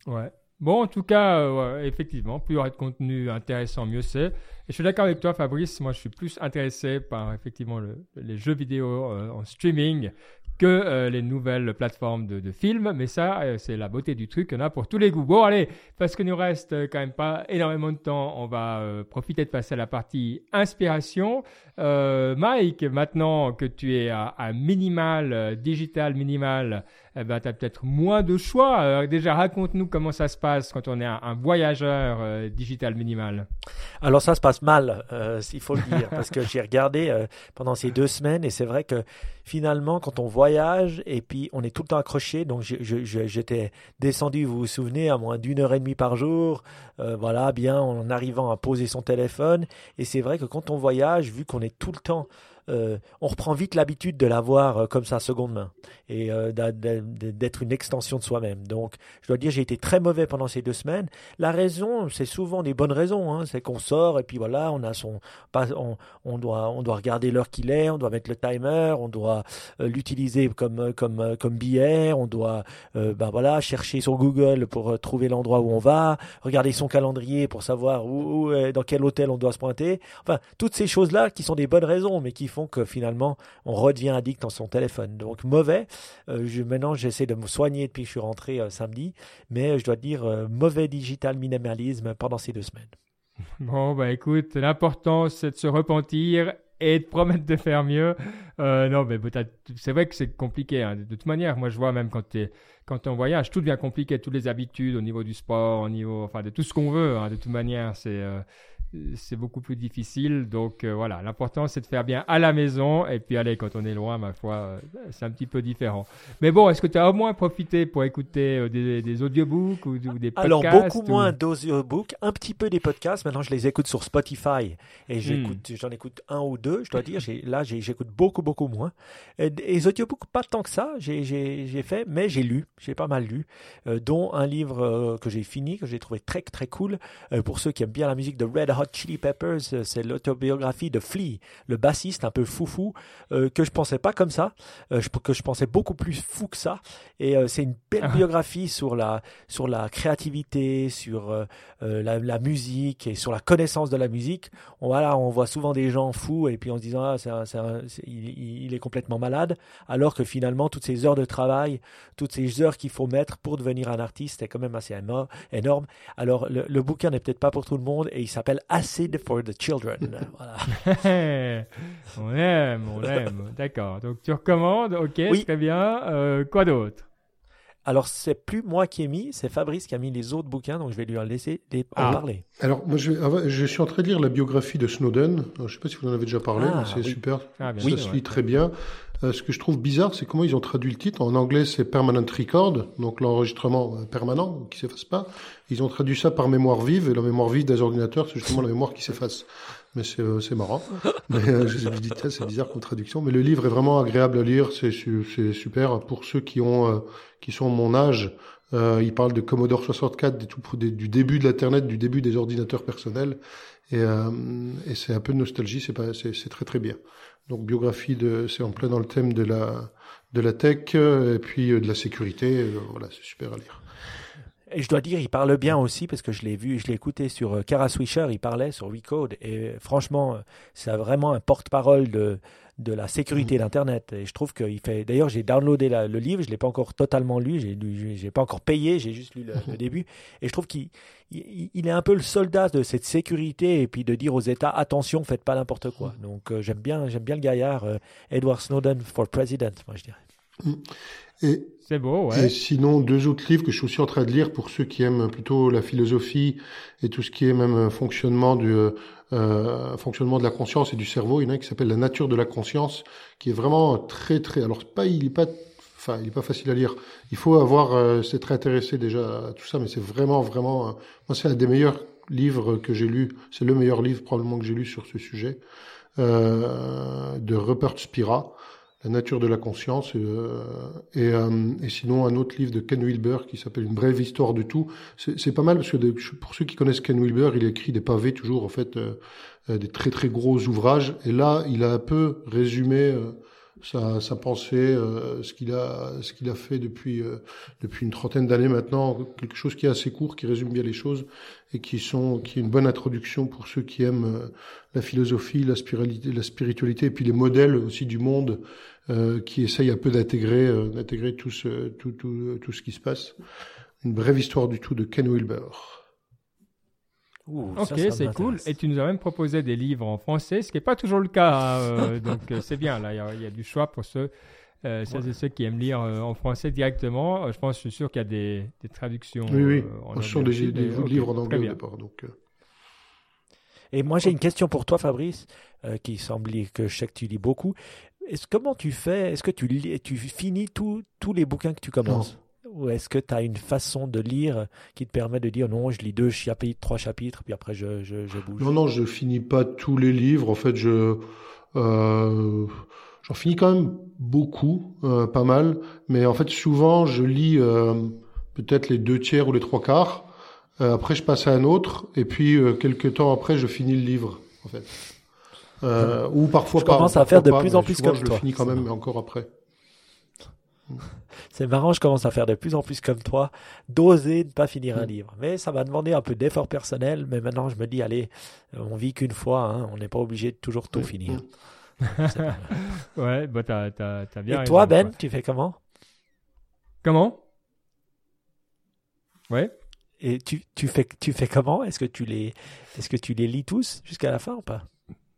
Ouais. Bon, en tout cas, euh, effectivement, plus il y aura de contenu intéressant, mieux c'est. Et je suis d'accord avec toi, Fabrice. Moi, je suis plus intéressé par effectivement les jeux vidéo euh, en streaming que euh, les nouvelles plateformes de, films. Mais ça, c'est la beauté du truc. On a pour tous les goûts. Bon, allez, parce que nous reste quand même pas énormément de temps, on va profiter de passer à la partie inspiration. Mike, maintenant que tu es à minimal, digital minimal, eh ben, tu as peut-être moins de choix. Euh, déjà, raconte-nous comment ça se passe quand on est un, voyageur euh, digital minimal. Alors ça se passe mal, euh, il faut le dire, parce que j'ai regardé pendant ces deux semaines et c'est vrai que finalement, quand on voyage et puis on est tout le temps accroché, donc j'étais descendu, vous vous souvenez, à moins d'une heure et demie par jour, voilà, bien en arrivant à poser son téléphone. Et c'est vrai que quand on voyage, vu qu'on est tout le temps euh, on reprend vite l'habitude de l'avoir euh, comme ça seconde main et euh, d'être une extension de soi-même. Donc, je dois dire, j'ai été très mauvais pendant ces deux semaines. La raison, c'est souvent des bonnes raisons. Hein. C'est qu'on sort et puis voilà, on a son, on, on doit, on doit regarder l'heure qu'il est, on doit mettre le timer, on doit l'utiliser comme, comme, comme billet, on doit, ben voilà, chercher sur Google pour trouver l'endroit où on va, regarder son calendrier pour savoir où, dans quel hôtel on doit se pointer. Enfin, toutes ces choses-là qui sont des bonnes raisons, mais qui font que finalement on redevient addict dans son téléphone. Donc mauvais. Euh, je, maintenant j'essaie de me soigner depuis que je suis rentré euh, samedi, mais je dois dire euh, mauvais digital minimalisme pendant ces deux semaines. Bon bah écoute, l'important c'est de se repentir et de promettre de faire mieux. non, mais c'est vrai que c'est compliqué. Hein. De toute manière, moi je vois même quand, quand on voyage, tout devient compliqué, toutes les habitudes au niveau du sport, au niveau, enfin de tout ce qu'on veut. Hein. De toute manière, c'est c'est beaucoup plus difficile. Donc euh, voilà, l'important c'est de faire bien à la maison. Et puis allez, quand on est loin, ma foi, euh, c'est un petit peu différent. Mais bon, est-ce que tu as au moins profité pour écouter euh, des, audiobooks ou, des podcasts Alors beaucoup moins d'audiobooks, un petit peu des podcasts. Maintenant, je les écoute sur Spotify et j'écoute, hmm. j'en écoute un ou deux. Je dois dire, là, j'écoute beaucoup, beaucoup moins. Et, les audiobooks, pas tant que ça. J'ai fait, mais j'ai lu, j'ai pas mal lu, dont un livre que j'ai fini, que j'ai trouvé très, très cool pour ceux qui aiment bien la musique de Red Hot Chili Peppers, euh, c'est l'autobiographie de Flea, le bassiste un peu foufou, euh, que je pensais pas comme ça, euh, que je pensais beaucoup plus fou que ça. Et c'est une belle ah. biographie sur la, sur la créativité, sur la, musique et sur la connaissance de la musique. On, voilà, on voit souvent des gens fous et puis en se disant ah, il, est complètement malade, alors que finalement toutes ces heures de travail, toutes ces heures qu'il faut mettre pour devenir un artiste est quand même assez énorme. Alors le, le bouquin n'est peut-être pas pour tout le monde et il s'appelle Acid for the Children. on aime, on aime. D'accord. Donc tu recommandes, ok, très bien. Euh, quoi d'autre? Alors, c'est plus moi qui ai mis, c'est Fabrice qui a mis les autres bouquins, donc je vais lui en laisser les, en Ah. parler. Alors, moi, je, ah je suis en train de lire la biographie de Snowden. Alors, je ne sais pas si vous en avez déjà parlé, Ah, mais c'est oui. super. Ah, bien ça se ouais. lit très bien. Euh, ce que je trouve bizarre, c'est comment ils ont traduit le titre. En anglais, c'est Permanent Record, donc l'enregistrement euh, permanent, qui s'efface pas. Ils ont traduit ça par mémoire vive, et la mémoire vive des ordinateurs, c'est justement la mémoire qui s'efface. Mais c'est euh, c'est marrant. Mais euh, je dis, c'est bizarre comme traduction. Mais le livre est vraiment agréable à lire, c'est super. Pour ceux qui ont, euh, qui sont mon âge, euh, il parle de Commodore 64, des tout, des- du début de l'Internet, du début des ordinateurs personnels. Et, euh, c'est un peu de nostalgie, c'est très très bien. Donc biographie c'est en plein dans le thème de la de la tech euh, et puis de la sécurité. voilà, c'est super à lire. Et je dois dire, il parle bien aussi parce que je l'ai vu, je l'ai écouté sur Kara Swisher, il parlait sur Recode et franchement, c'est vraiment un porte-parole de, de la sécurité d'Internet. Et je trouve qu'il fait. D'ailleurs, j'ai downloadé la- le livre, je l'ai pas encore totalement lu, j'ai j'ai pas encore payé, j'ai juste lu le, le début. Et je trouve qu'il il, il est un peu le soldat de cette sécurité et puis de dire aux États attention, faites pas n'importe quoi. Donc euh, j'aime bien, j'aime bien le gaillard, euh, Edward Snowden for president, moi je dirais. Et, C'est beau, et ouais. sinon, deux autres livres que je suis aussi en train de lire pour ceux qui aiment plutôt la philosophie et tout ce qui est même euh, fonctionnement du euh, euh, fonctionnement de la conscience et du cerveau. Il y en a un qui s'appelle La nature de la conscience, qui est vraiment très très. Alors pas, il est pas, enfin, il est pas facile à lire. Il faut avoir, euh, c'est très intéressé déjà à tout ça, mais c'est vraiment vraiment. euh, moi, c'est un des meilleurs livres que j'ai lu. C'est le meilleur livre probablement que j'ai lu sur ce sujet de Rupert Spira. La nature de la conscience euh, et, euh, et sinon un autre livre de Ken Wilber qui s'appelle Une brève histoire du tout. C'est pas mal parce que pour ceux qui connaissent Ken Wilber, il écrit des pavés toujours en fait, euh, euh, des très très gros ouvrages. Et là, il a un peu résumé euh, sa, sa pensée, euh, ce qu'il a ce qu'il a fait depuis euh, depuis une trentaine d'années maintenant, quelque chose qui est assez court, qui résume bien les choses et qui sont qui est une bonne introduction pour ceux qui aiment euh, la philosophie, la spiritualité, la spiritualité et puis les modèles aussi du monde euh, qui essaye un peu d'intégrer euh, d'intégrer tout ce tout, tout tout ce qui se passe. Une brève histoire du tout de Ken Wilber. Ouh, Ok, ça, ça c'est cool. Et tu nous as même proposé des livres en français, ce qui n'est pas toujours le cas. hein, euh, donc euh, c'est bien, là, il y a- il y, a du choix pour ceux, euh, celles et ceux qui aiment lire euh, en français directement. Euh, je pense, je suis sûr qu'il y a des, des traductions. Oui, oui. euh, en Ce sont anglais des, livres en anglais au départ. Donc, euh, Et moi, j'ai une question pour toi, Fabrice, euh, qui semble lire- que je sais que tu lis beaucoup. Est-ce, comment tu fais? Est-ce que tu, lis, tu finis tous tous les bouquins que tu commences? Ou est-ce que tu as une façon de lire qui te permet de dire non, je lis deux chapitres, trois chapitres, puis après je, je, je bouge? Non, non, je finis pas tous les livres. En fait, je euh, j'en finis quand même beaucoup, euh, pas mal. Mais en fait, souvent, je lis euh, peut-être les deux tiers ou les trois quarts. Euh, après, je passe à un autre, et puis euh, quelques temps après, je finis le livre. En fait, euh, ou parfois Je pas. commence à faire de pas, plus en plus comme je le toi. finis quand même, mais encore après. C'est marrant, je commence à faire de plus en plus comme toi, d'oser ne pas finir un Mm. livre. Mais ça m'a demandé un peu d'effort personnel, mais maintenant je me dis, allez, on vit qu'une fois, hein, on n'est pas obligé de toujours tout Mm. finir. Mm. Ouais, bah, t'as, t'as, t'as bien Et raison, toi, Ben, quoi. tu fais comment? Comment? Ouais. Et tu, tu, fais, tu fais comment? Est-ce que, tu les, est-ce que tu les lis tous jusqu'à la fin ou pas?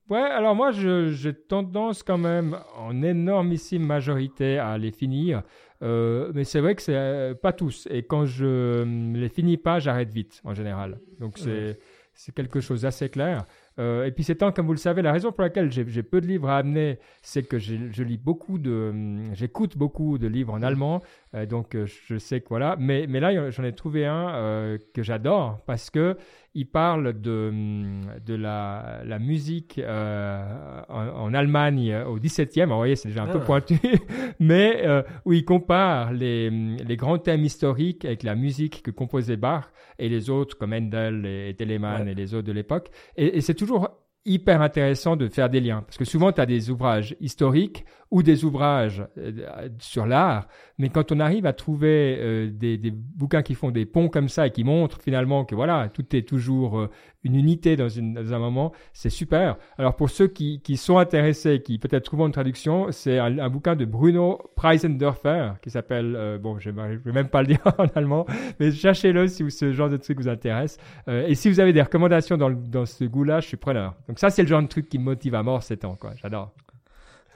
Ouais, alors moi, j'ai tendance quand même, en énormissime majorité, à les finir. Euh, mais c'est vrai que c'est euh, pas tous. Et quand je hum, les finis pas, j'arrête vite, en général. Donc c'est quelque chose d'assez clair. Euh, et puis c'est tant, comme vous le savez, la raison pour laquelle j'ai peu de livres à amener, c'est que je lis beaucoup de, hum, j'écoute beaucoup de livres en allemand, euh, donc je sais que voilà. Mais, mais là, j'en ai trouvé un euh, que j'adore parce que il parle de, hum, de la, la musique euh, en, en Allemagne euh, au 17e. Alors, vous voyez, c'est déjà un peu Ah. pointu, mais euh, où il compare les, hum, les grands thèmes historiques avec la musique que composait Bach et les autres comme Handel et, Telemann Ouais. et les autres de l'époque. Et, et c'est toujours hyper intéressant de faire des liens. Parce que souvent tu as des ouvrages historiques ou des ouvrages euh, sur l'art. Mais quand on arrive à trouver euh, des, bouquins qui font des ponts comme ça et qui montrent finalement que voilà tout est toujours euh, une unité dans, un moment c'est super. Alors pour ceux qui, sont intéressés qui peut-être trouveront une traduction c'est un, bouquin de Bruno Preisendorfer qui s'appelle euh, bon je vais même pas le dire en allemand mais cherchez-le si ce genre de truc vous intéresse. Euh, et si vous avez des recommandations dans, dans ce goût-là, je suis preneur. Donc ça, c'est le genre de truc qui me motive à mort ces temps, quoi. J'adore.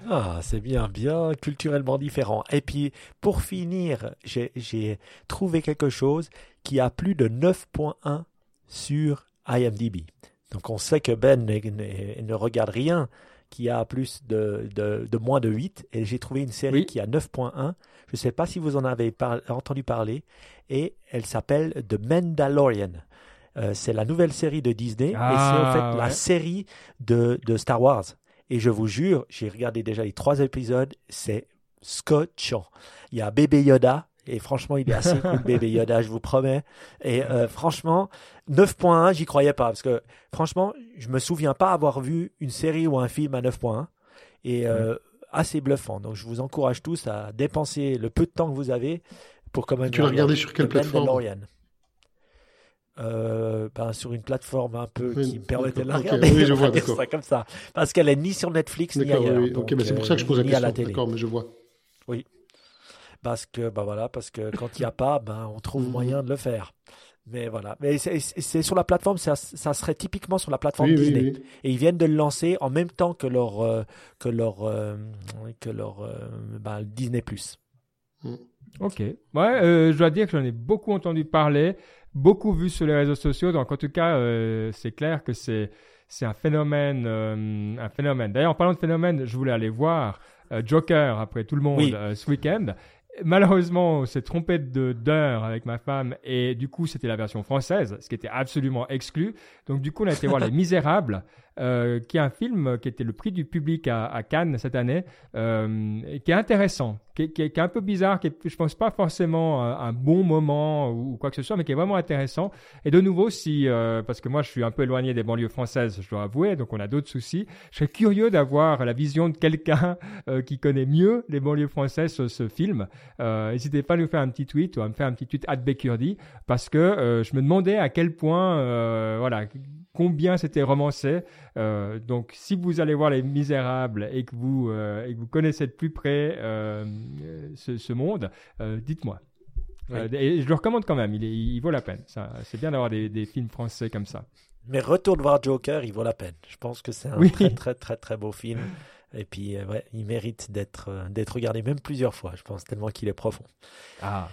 Ah, c'est bien, bien culturellement différent. Et puis, pour finir, j'ai trouvé quelque chose qui a plus de 9.1 sur IMDb. Donc, on sait que Ben ne, regarde rien qui a plus de, de, moins de 8. Et j'ai trouvé une série qui a 9.1. Je ne sais pas si vous en avez entendu parler. Et elle s'appelle The Mandalorian. Euh, c'est la nouvelle série de Disney. et c'est en fait ah, la série de, de Star Wars. Et je vous jure, j'ai regardé déjà les trois épisodes, c'est scotchant. Il y a bébé Yoda, et franchement, il est assez cool, bébé Yoda, je vous promets. Et euh, franchement, 9.1, j'y croyais pas, parce que franchement, je me souviens pas avoir vu une série ou un film à 9.1. Et euh, assez bluffant. Donc, je vous encourage tous à dépenser le peu de temps que vous avez pour comme Tu l'as regardé sur quelle plateforme? Euh, ben, sur une plateforme un peu qui me permettait de la regarder. Oui, je vois, d'accord. comme ça. Parce qu'elle est ni sur Netflix ni ailleurs. Oui, ok, mais c'est pour ça que je pose la question. D'accord, mais je vois. Oui. Parce que, ben voilà, parce que quand il n'y a pas, ben, on trouve mhm. moyen de le faire. Mais voilà. Mais c'est sur la plateforme, ça, ça, serait typiquement sur la plateforme Disney. Et ils viennent de le lancer en même temps que leur, euh, que leur, euh, que leur Disney Plus. Mm. Ok. Ouais, je dois dire que j'en ai beaucoup entendu parler beaucoup vu sur les réseaux sociaux. Donc, en tout cas, euh, c'est clair que c'est c'est un phénomène, euh, un phénomène. D'ailleurs, en parlant de phénomène, je voulais aller voir euh, Joker après tout le monde ce week-end. Malheureusement, on s'est trompé de d'heure avec ma femme et du coup, c'était la version française, ce qui était absolument exclu. Donc, du coup, on a été voir Les Misérables euh, qui est un film qui était le prix du public à, Cannes cette année, euh, qui est intéressant, qui, est un peu bizarre, qui est, je pense pas forcément un, bon moment ou, quoi que ce soit, mais qui est vraiment intéressant. Et de nouveau, si, euh, parce que moi je suis un peu éloigné des banlieues françaises, je dois avouer, donc on a d'autres soucis, je serais curieux d'avoir la vision de quelqu'un qui connaît mieux les banlieues françaises sur ce film. N'hésitez pas à nous faire un petit tweet ou à me faire un petit tweet at Bekurdi, parce que je me demandais à quel point, voilà, combien c'était romancé. Euh, donc, si vous allez voir Les Misérables et que vous, euh, et que vous connaissez de plus près euh, ce, monde, dites-moi. et je le recommande quand même, il, il vaut la peine. C'est bien d'avoir des, films français comme ça. Mais retourne voir Joker, il vaut la peine. Je pense que c'est un très, très, très, très beau film. Et puis, ouais, il mérite d'être d'être regardé même plusieurs fois, je pense, tellement qu'il est profond. Ah.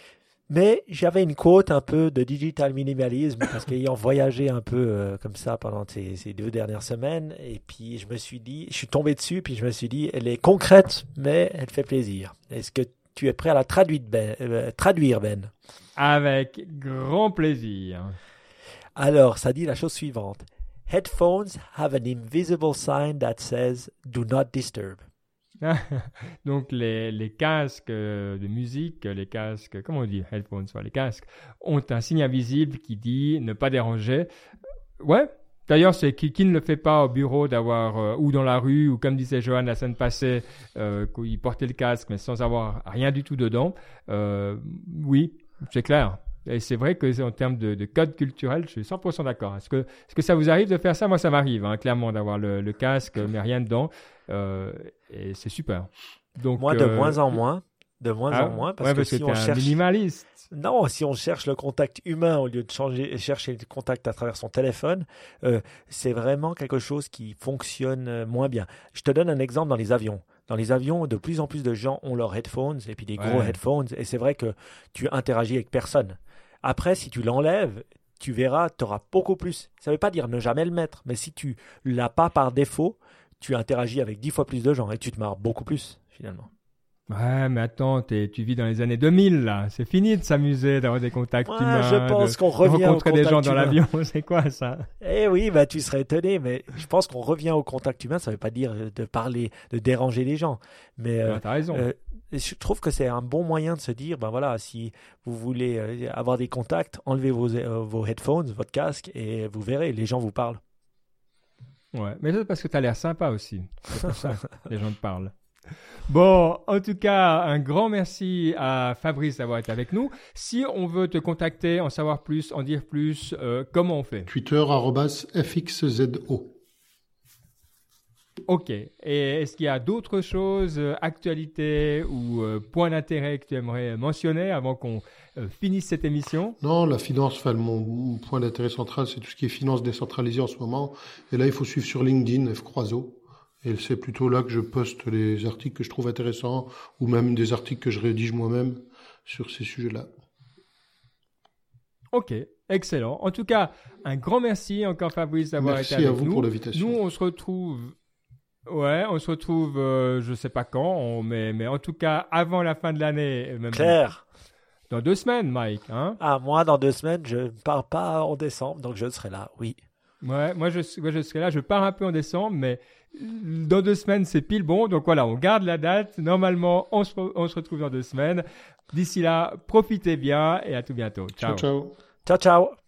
Mais j'avais une quote un peu de digital minimalisme parce qu'ayant voyagé un peu euh, comme ça pendant ces, ces, deux dernières semaines, et puis je me suis dit, je suis tombé dessus, puis je me suis dit, elle est concrète, mais elle fait plaisir. Est-ce que tu es prêt à la traduire, Ben, euh, traduire, ben? Avec grand plaisir. Alors, ça dit la chose suivante. Headphones have an invisible sign that says Do not disturb. Donc les, les, casques euh, de musique, les casques, comment on dit, headphones, les casques, ont un signe invisible qui dit ne pas déranger. Ouais. D'ailleurs, c'est qui, qui, ne le fait pas au bureau d'avoir euh, ou dans la rue ou comme disait Johan la semaine passée, euh, qu'il portait le casque mais sans avoir rien du tout dedans. Euh, oui, c'est clair. Et c'est vrai que en termes de, code culturel, je suis 100% d'accord. Est-ce que, est que ça vous arrive de faire ça? Moi, ça m'arrive, hein, clairement, d'avoir le, le, casque, mais rien dedans. Euh, et c'est super. Donc, Moi, de euh, moins en moins. De moins en ah, moins, parce que si on cherche minimaliste. Non, si on cherche le contact humain au lieu de changer, chercher le contact à travers son téléphone, euh, c'est vraiment quelque chose qui fonctionne moins bien. Je te donne un exemple dans les avions. Dans les avions, de plus en plus de gens ont leurs headphones et puis des gros headphones, et c'est vrai que tu interagis avec personne. Après, si tu l'enlèves, tu verras, tu auras beaucoup plus. Ça ne veut pas dire ne jamais le mettre, mais si tu l'as pas par défaut, tu interagis avec dix fois plus de gens et tu te marres beaucoup plus finalement. Ouais, mais attends, tu vis dans les années 2000 là. C'est fini de s'amuser, d'avoir des contacts humains. Je pense qu'on revient de rencontrer des gens dans l'avion. C'est quoi ça? Eh oui, bah tu serais étonné, mais je pense qu'on revient au contact humain. Ça veut pas dire de parler, de déranger les gens, mais euh, as raison. Euh, je trouve que c'est un bon moyen de se dire, ben voilà, si vous voulez euh, avoir des contacts, enlevez vos, vos headphones, votre casque, et vous verrez, les gens vous parlent. Ouais, mais c'est parce que tu as l'air sympa aussi. C'est pour ça que les gens te parlent. Bon, en tout cas, un grand merci à Fabrice d'avoir été avec nous. Si on veut te contacter, en savoir plus, en dire plus, euh, comment on fait? Twitter, FXZO. Ok. Et est-ce qu'il y a d'autres choses, euh, actualités ou euh, points d'intérêt que tu aimerais mentionner avant qu'on finisse cette émission? Non, la finance, enfin, mon point d'intérêt central, c'est tout ce qui est finance décentralisée en ce moment. Et là, il faut suivre sur LinkedIn F. Croiseau Et c'est plutôt là que je poste les articles que je trouve intéressants ou même des articles que je rédige moi-même sur ces sujets-là. Ok, excellent. En tout cas, un grand merci encore Fabrice d'avoir été avec nous. Merci à vous pour l'invitation. Nous, on se retrouve. Ouais, on se retrouve, euh, je sais pas quand, mais, mais en tout cas avant la fin de l'année. Claire. Dans deux semaines, Mike. Hein ah, moi, dans deux semaines, je ne pars pas en décembre, donc je serai là, oui. Ouais, moi je, moi je serai là. Je pars un peu en décembre, mais dans deux semaines, c'est pile bon. Donc voilà, on garde la date. Normalement, on se, on se retrouve dans deux semaines. D'ici là, profitez bien et à tout bientôt. Ciao. Ciao, ciao. Ciao, ciao.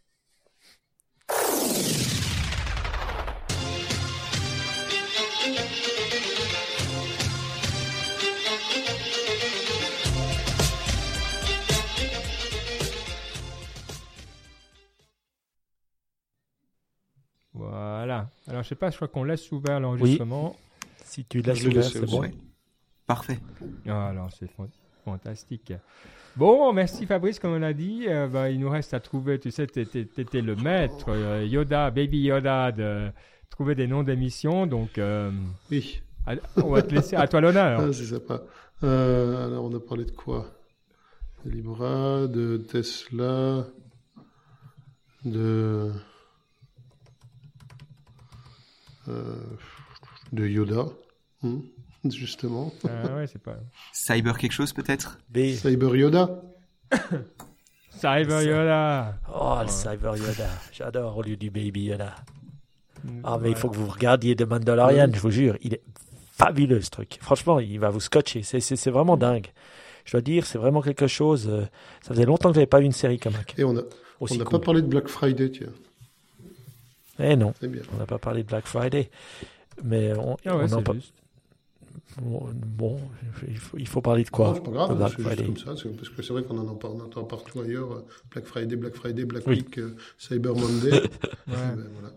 Voilà. Alors, je sais pas, je crois qu'on laisse ouvert l'enregistrement. Si tu laisses ouvert, c'est bon. Parfait. Ah, alors, c'est fantastique. Bon, merci Fabrice, comme on a dit. Euh, bah, il nous reste à trouver, tu sais, tu étais le maître, euh, Yoda, Baby Yoda, de trouver des noms d'émissions. Donc, euh, oui. on va te laisser à toi l'honneur. Ah, c'est sympa. alors, on a parlé de quoi? De Libra, de Tesla, de. De Yoda. Hmm. justement. Ah ouais, c'est pas. Cyber quelque chose peut-être? Cyber Yoda Cyber Yoda Oh, le Cyber Yoda. J'adore au lieu du Baby Yoda. Ah, mais il faut que vous regardiez The Mandalorian, je vous jure. Il est fabuleux ce truc. Franchement, il va vous scotcher. C'est vraiment dingue. Je dois dire, c'est vraiment quelque chose. Euh, ça faisait longtemps que je n'avais pas vu une série comme ça. Et on n'a on pas parlé de Black Friday, tiens. Eh non, on n'a pas parlé de Black Friday. Mais on, ah ouais, on juste. Bon, il faut, il faut, parler de quoi? C'est pas grave, c'est juste comme ça, parce que c'est vrai qu'on en entend partout ailleurs. Euh, Black Friday, Black Friday, Black Week, euh, Cyber Monday. ouais. ben, voilà.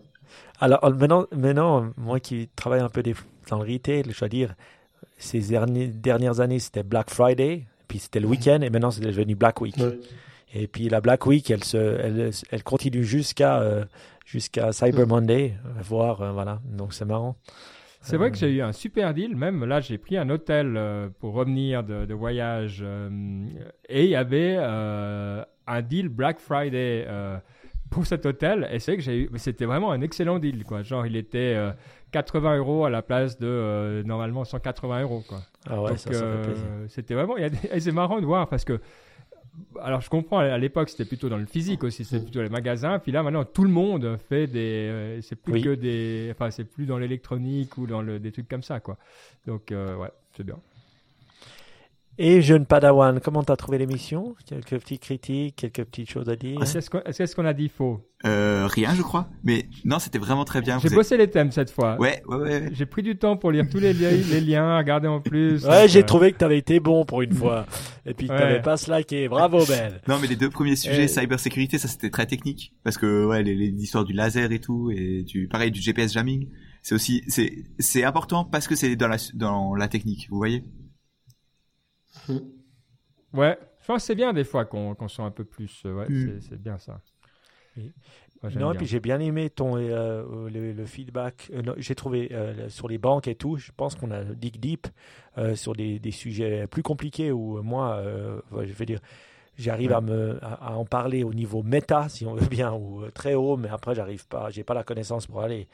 Alors maintenant, maintenant, moi qui travaille un peu dans le retail, je dois dire, ces dernières années, c'était Black Friday, puis c'était le week-end, et maintenant c'est devenu Black Week. Ouais. Et puis la Black Week, elle, se, elle, elle continue jusqu'à euh, jusqu'à Cyber Monday, voir, voilà. Donc c'est marrant. C'est vrai que j'ai eu un super deal. Même là, j'ai pris un hôtel euh, pour revenir de, voyage euh, et il y avait euh, un deal Black Friday pour cet hôtel. Et c'est que j'ai eu, c'était vraiment un excellent deal, quoi. Genre, il était 80 euros à la place de normalement 180 euros, quoi. Ah ouais, ça, ça fait plaisir. C'était vraiment, a c'est marrant de voir parce que alors je comprends, à l'époque c'était plutôt dans le physique aussi, c'était plutôt les magasins. Puis là maintenant tout le monde fait des, euh, c'est plus que des, enfin c'est plus dans l'électronique ou dans le, des trucs comme ça quoi. Donc euh, ouais, c'est bien. Et jeune Padawan, comment t'as trouvé l'émission? Quelques petites critiques, quelques petites choses à dire Est-ce qu'on a dit faux euh, Rien, je crois. Mais non, c'était vraiment très bien. J'ai bossé les thèmes cette fois. Ouais, ouais, ouais. J'ai pris du temps pour lire tous les, les liens, regarder en plus. Ouais, j'ai euh, trouvé que t'avais été bon pour une fois. Et puis que t'avais pas slacké. Bravo, Ben. non, mais les deux premiers sujets, cybersécurité, ça c'était très technique. Parce que, ouais, les, les histoires du laser et tout, et du, pareil, du GPS jamming. C'est aussi, c'est, c'est important parce que c'est dans la, dans la technique, vous voyez? Ouais, je pense que c'est bien des fois qu'on qu soit un peu plus. Euh, ouais, mm. c'est bien ça. non, et puis j'ai bien aimé ton euh, le, feedback. Euh, j'ai trouvé sur les banques et tout. Je pense qu'on a dig deep sur des, des, sujets plus compliqués où moi, je veux dire, j'arrive à me à, en parler au niveau méta, si on veut bien, ou très haut, mais après j'arrive pas, j'ai pas la connaissance pour aller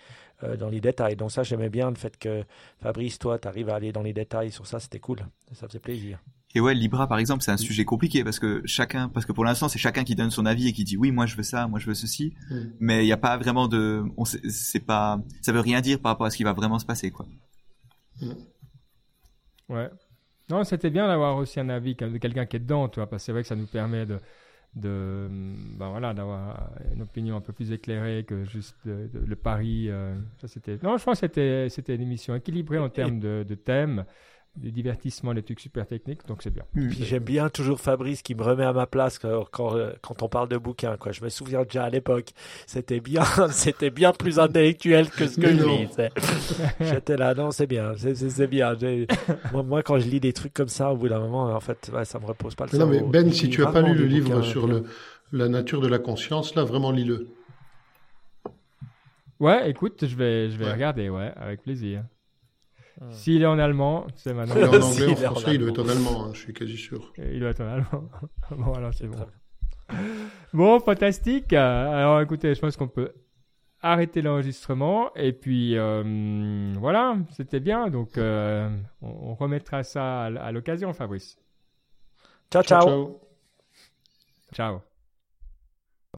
dans les détails. Donc ça, j'aimais bien le fait que Fabrice, toi, tu arrives à aller dans les détails sur ça, c'était cool, ça faisait plaisir. Et ouais, Libra par exemple, c'est un sujet compliqué parce que chacun, parce que pour l'instant c'est chacun qui donne son avis et qui dit oui, moi je veux ça, moi je veux ceci, mm. mais il n'y a pas vraiment de, on c'est pas, ça veut rien dire par rapport à ce qui va vraiment se passer quoi. Mm. Ouais. Non, c'était bien d'avoir aussi un avis de quelqu'un qui est dedans, toi, parce que c'est vrai que ça nous permet de, de ben voilà, d'avoir une opinion un peu plus éclairée que juste le pari. Euh, ça, c'était, non, je pense que c'était, c'était une émission équilibrée en termes de, de thèmes du divertissement, des trucs super techniques, donc c'est bien. Mmh. j'aime bien toujours Fabrice qui me remet à ma place quand, quand, on parle de bouquins. Quoi. Je me souviens déjà à l'époque, c'était bien, c'était bien plus intellectuel que ce que je lis. J'étais là, non, c'est bien, c'est bien. Moi, moi, quand je lis des trucs comme ça, au bout d'un moment, en fait, ouais, ça me repose pas le cerveau. Non, mais Ben, si tu as pas lu le livre sur le, la nature de la conscience, là, vraiment lis-le. Ouais, écoute, je vais, je vais regarder, ouais, avec plaisir. S'il est en allemand, c'est maintenant. Il est en anglais, en français, il doit être en allemand, hein, je suis quasi sûr. Il doit être en allemand. bon, alors c'est bon. Bon, fantastique. Alors écoutez, je pense qu'on peut arrêter l'enregistrement. Et puis euh, voilà, c'était bien. Donc euh, on, remettra ça à l'occasion, Fabrice. ciao. ciao. Ciao.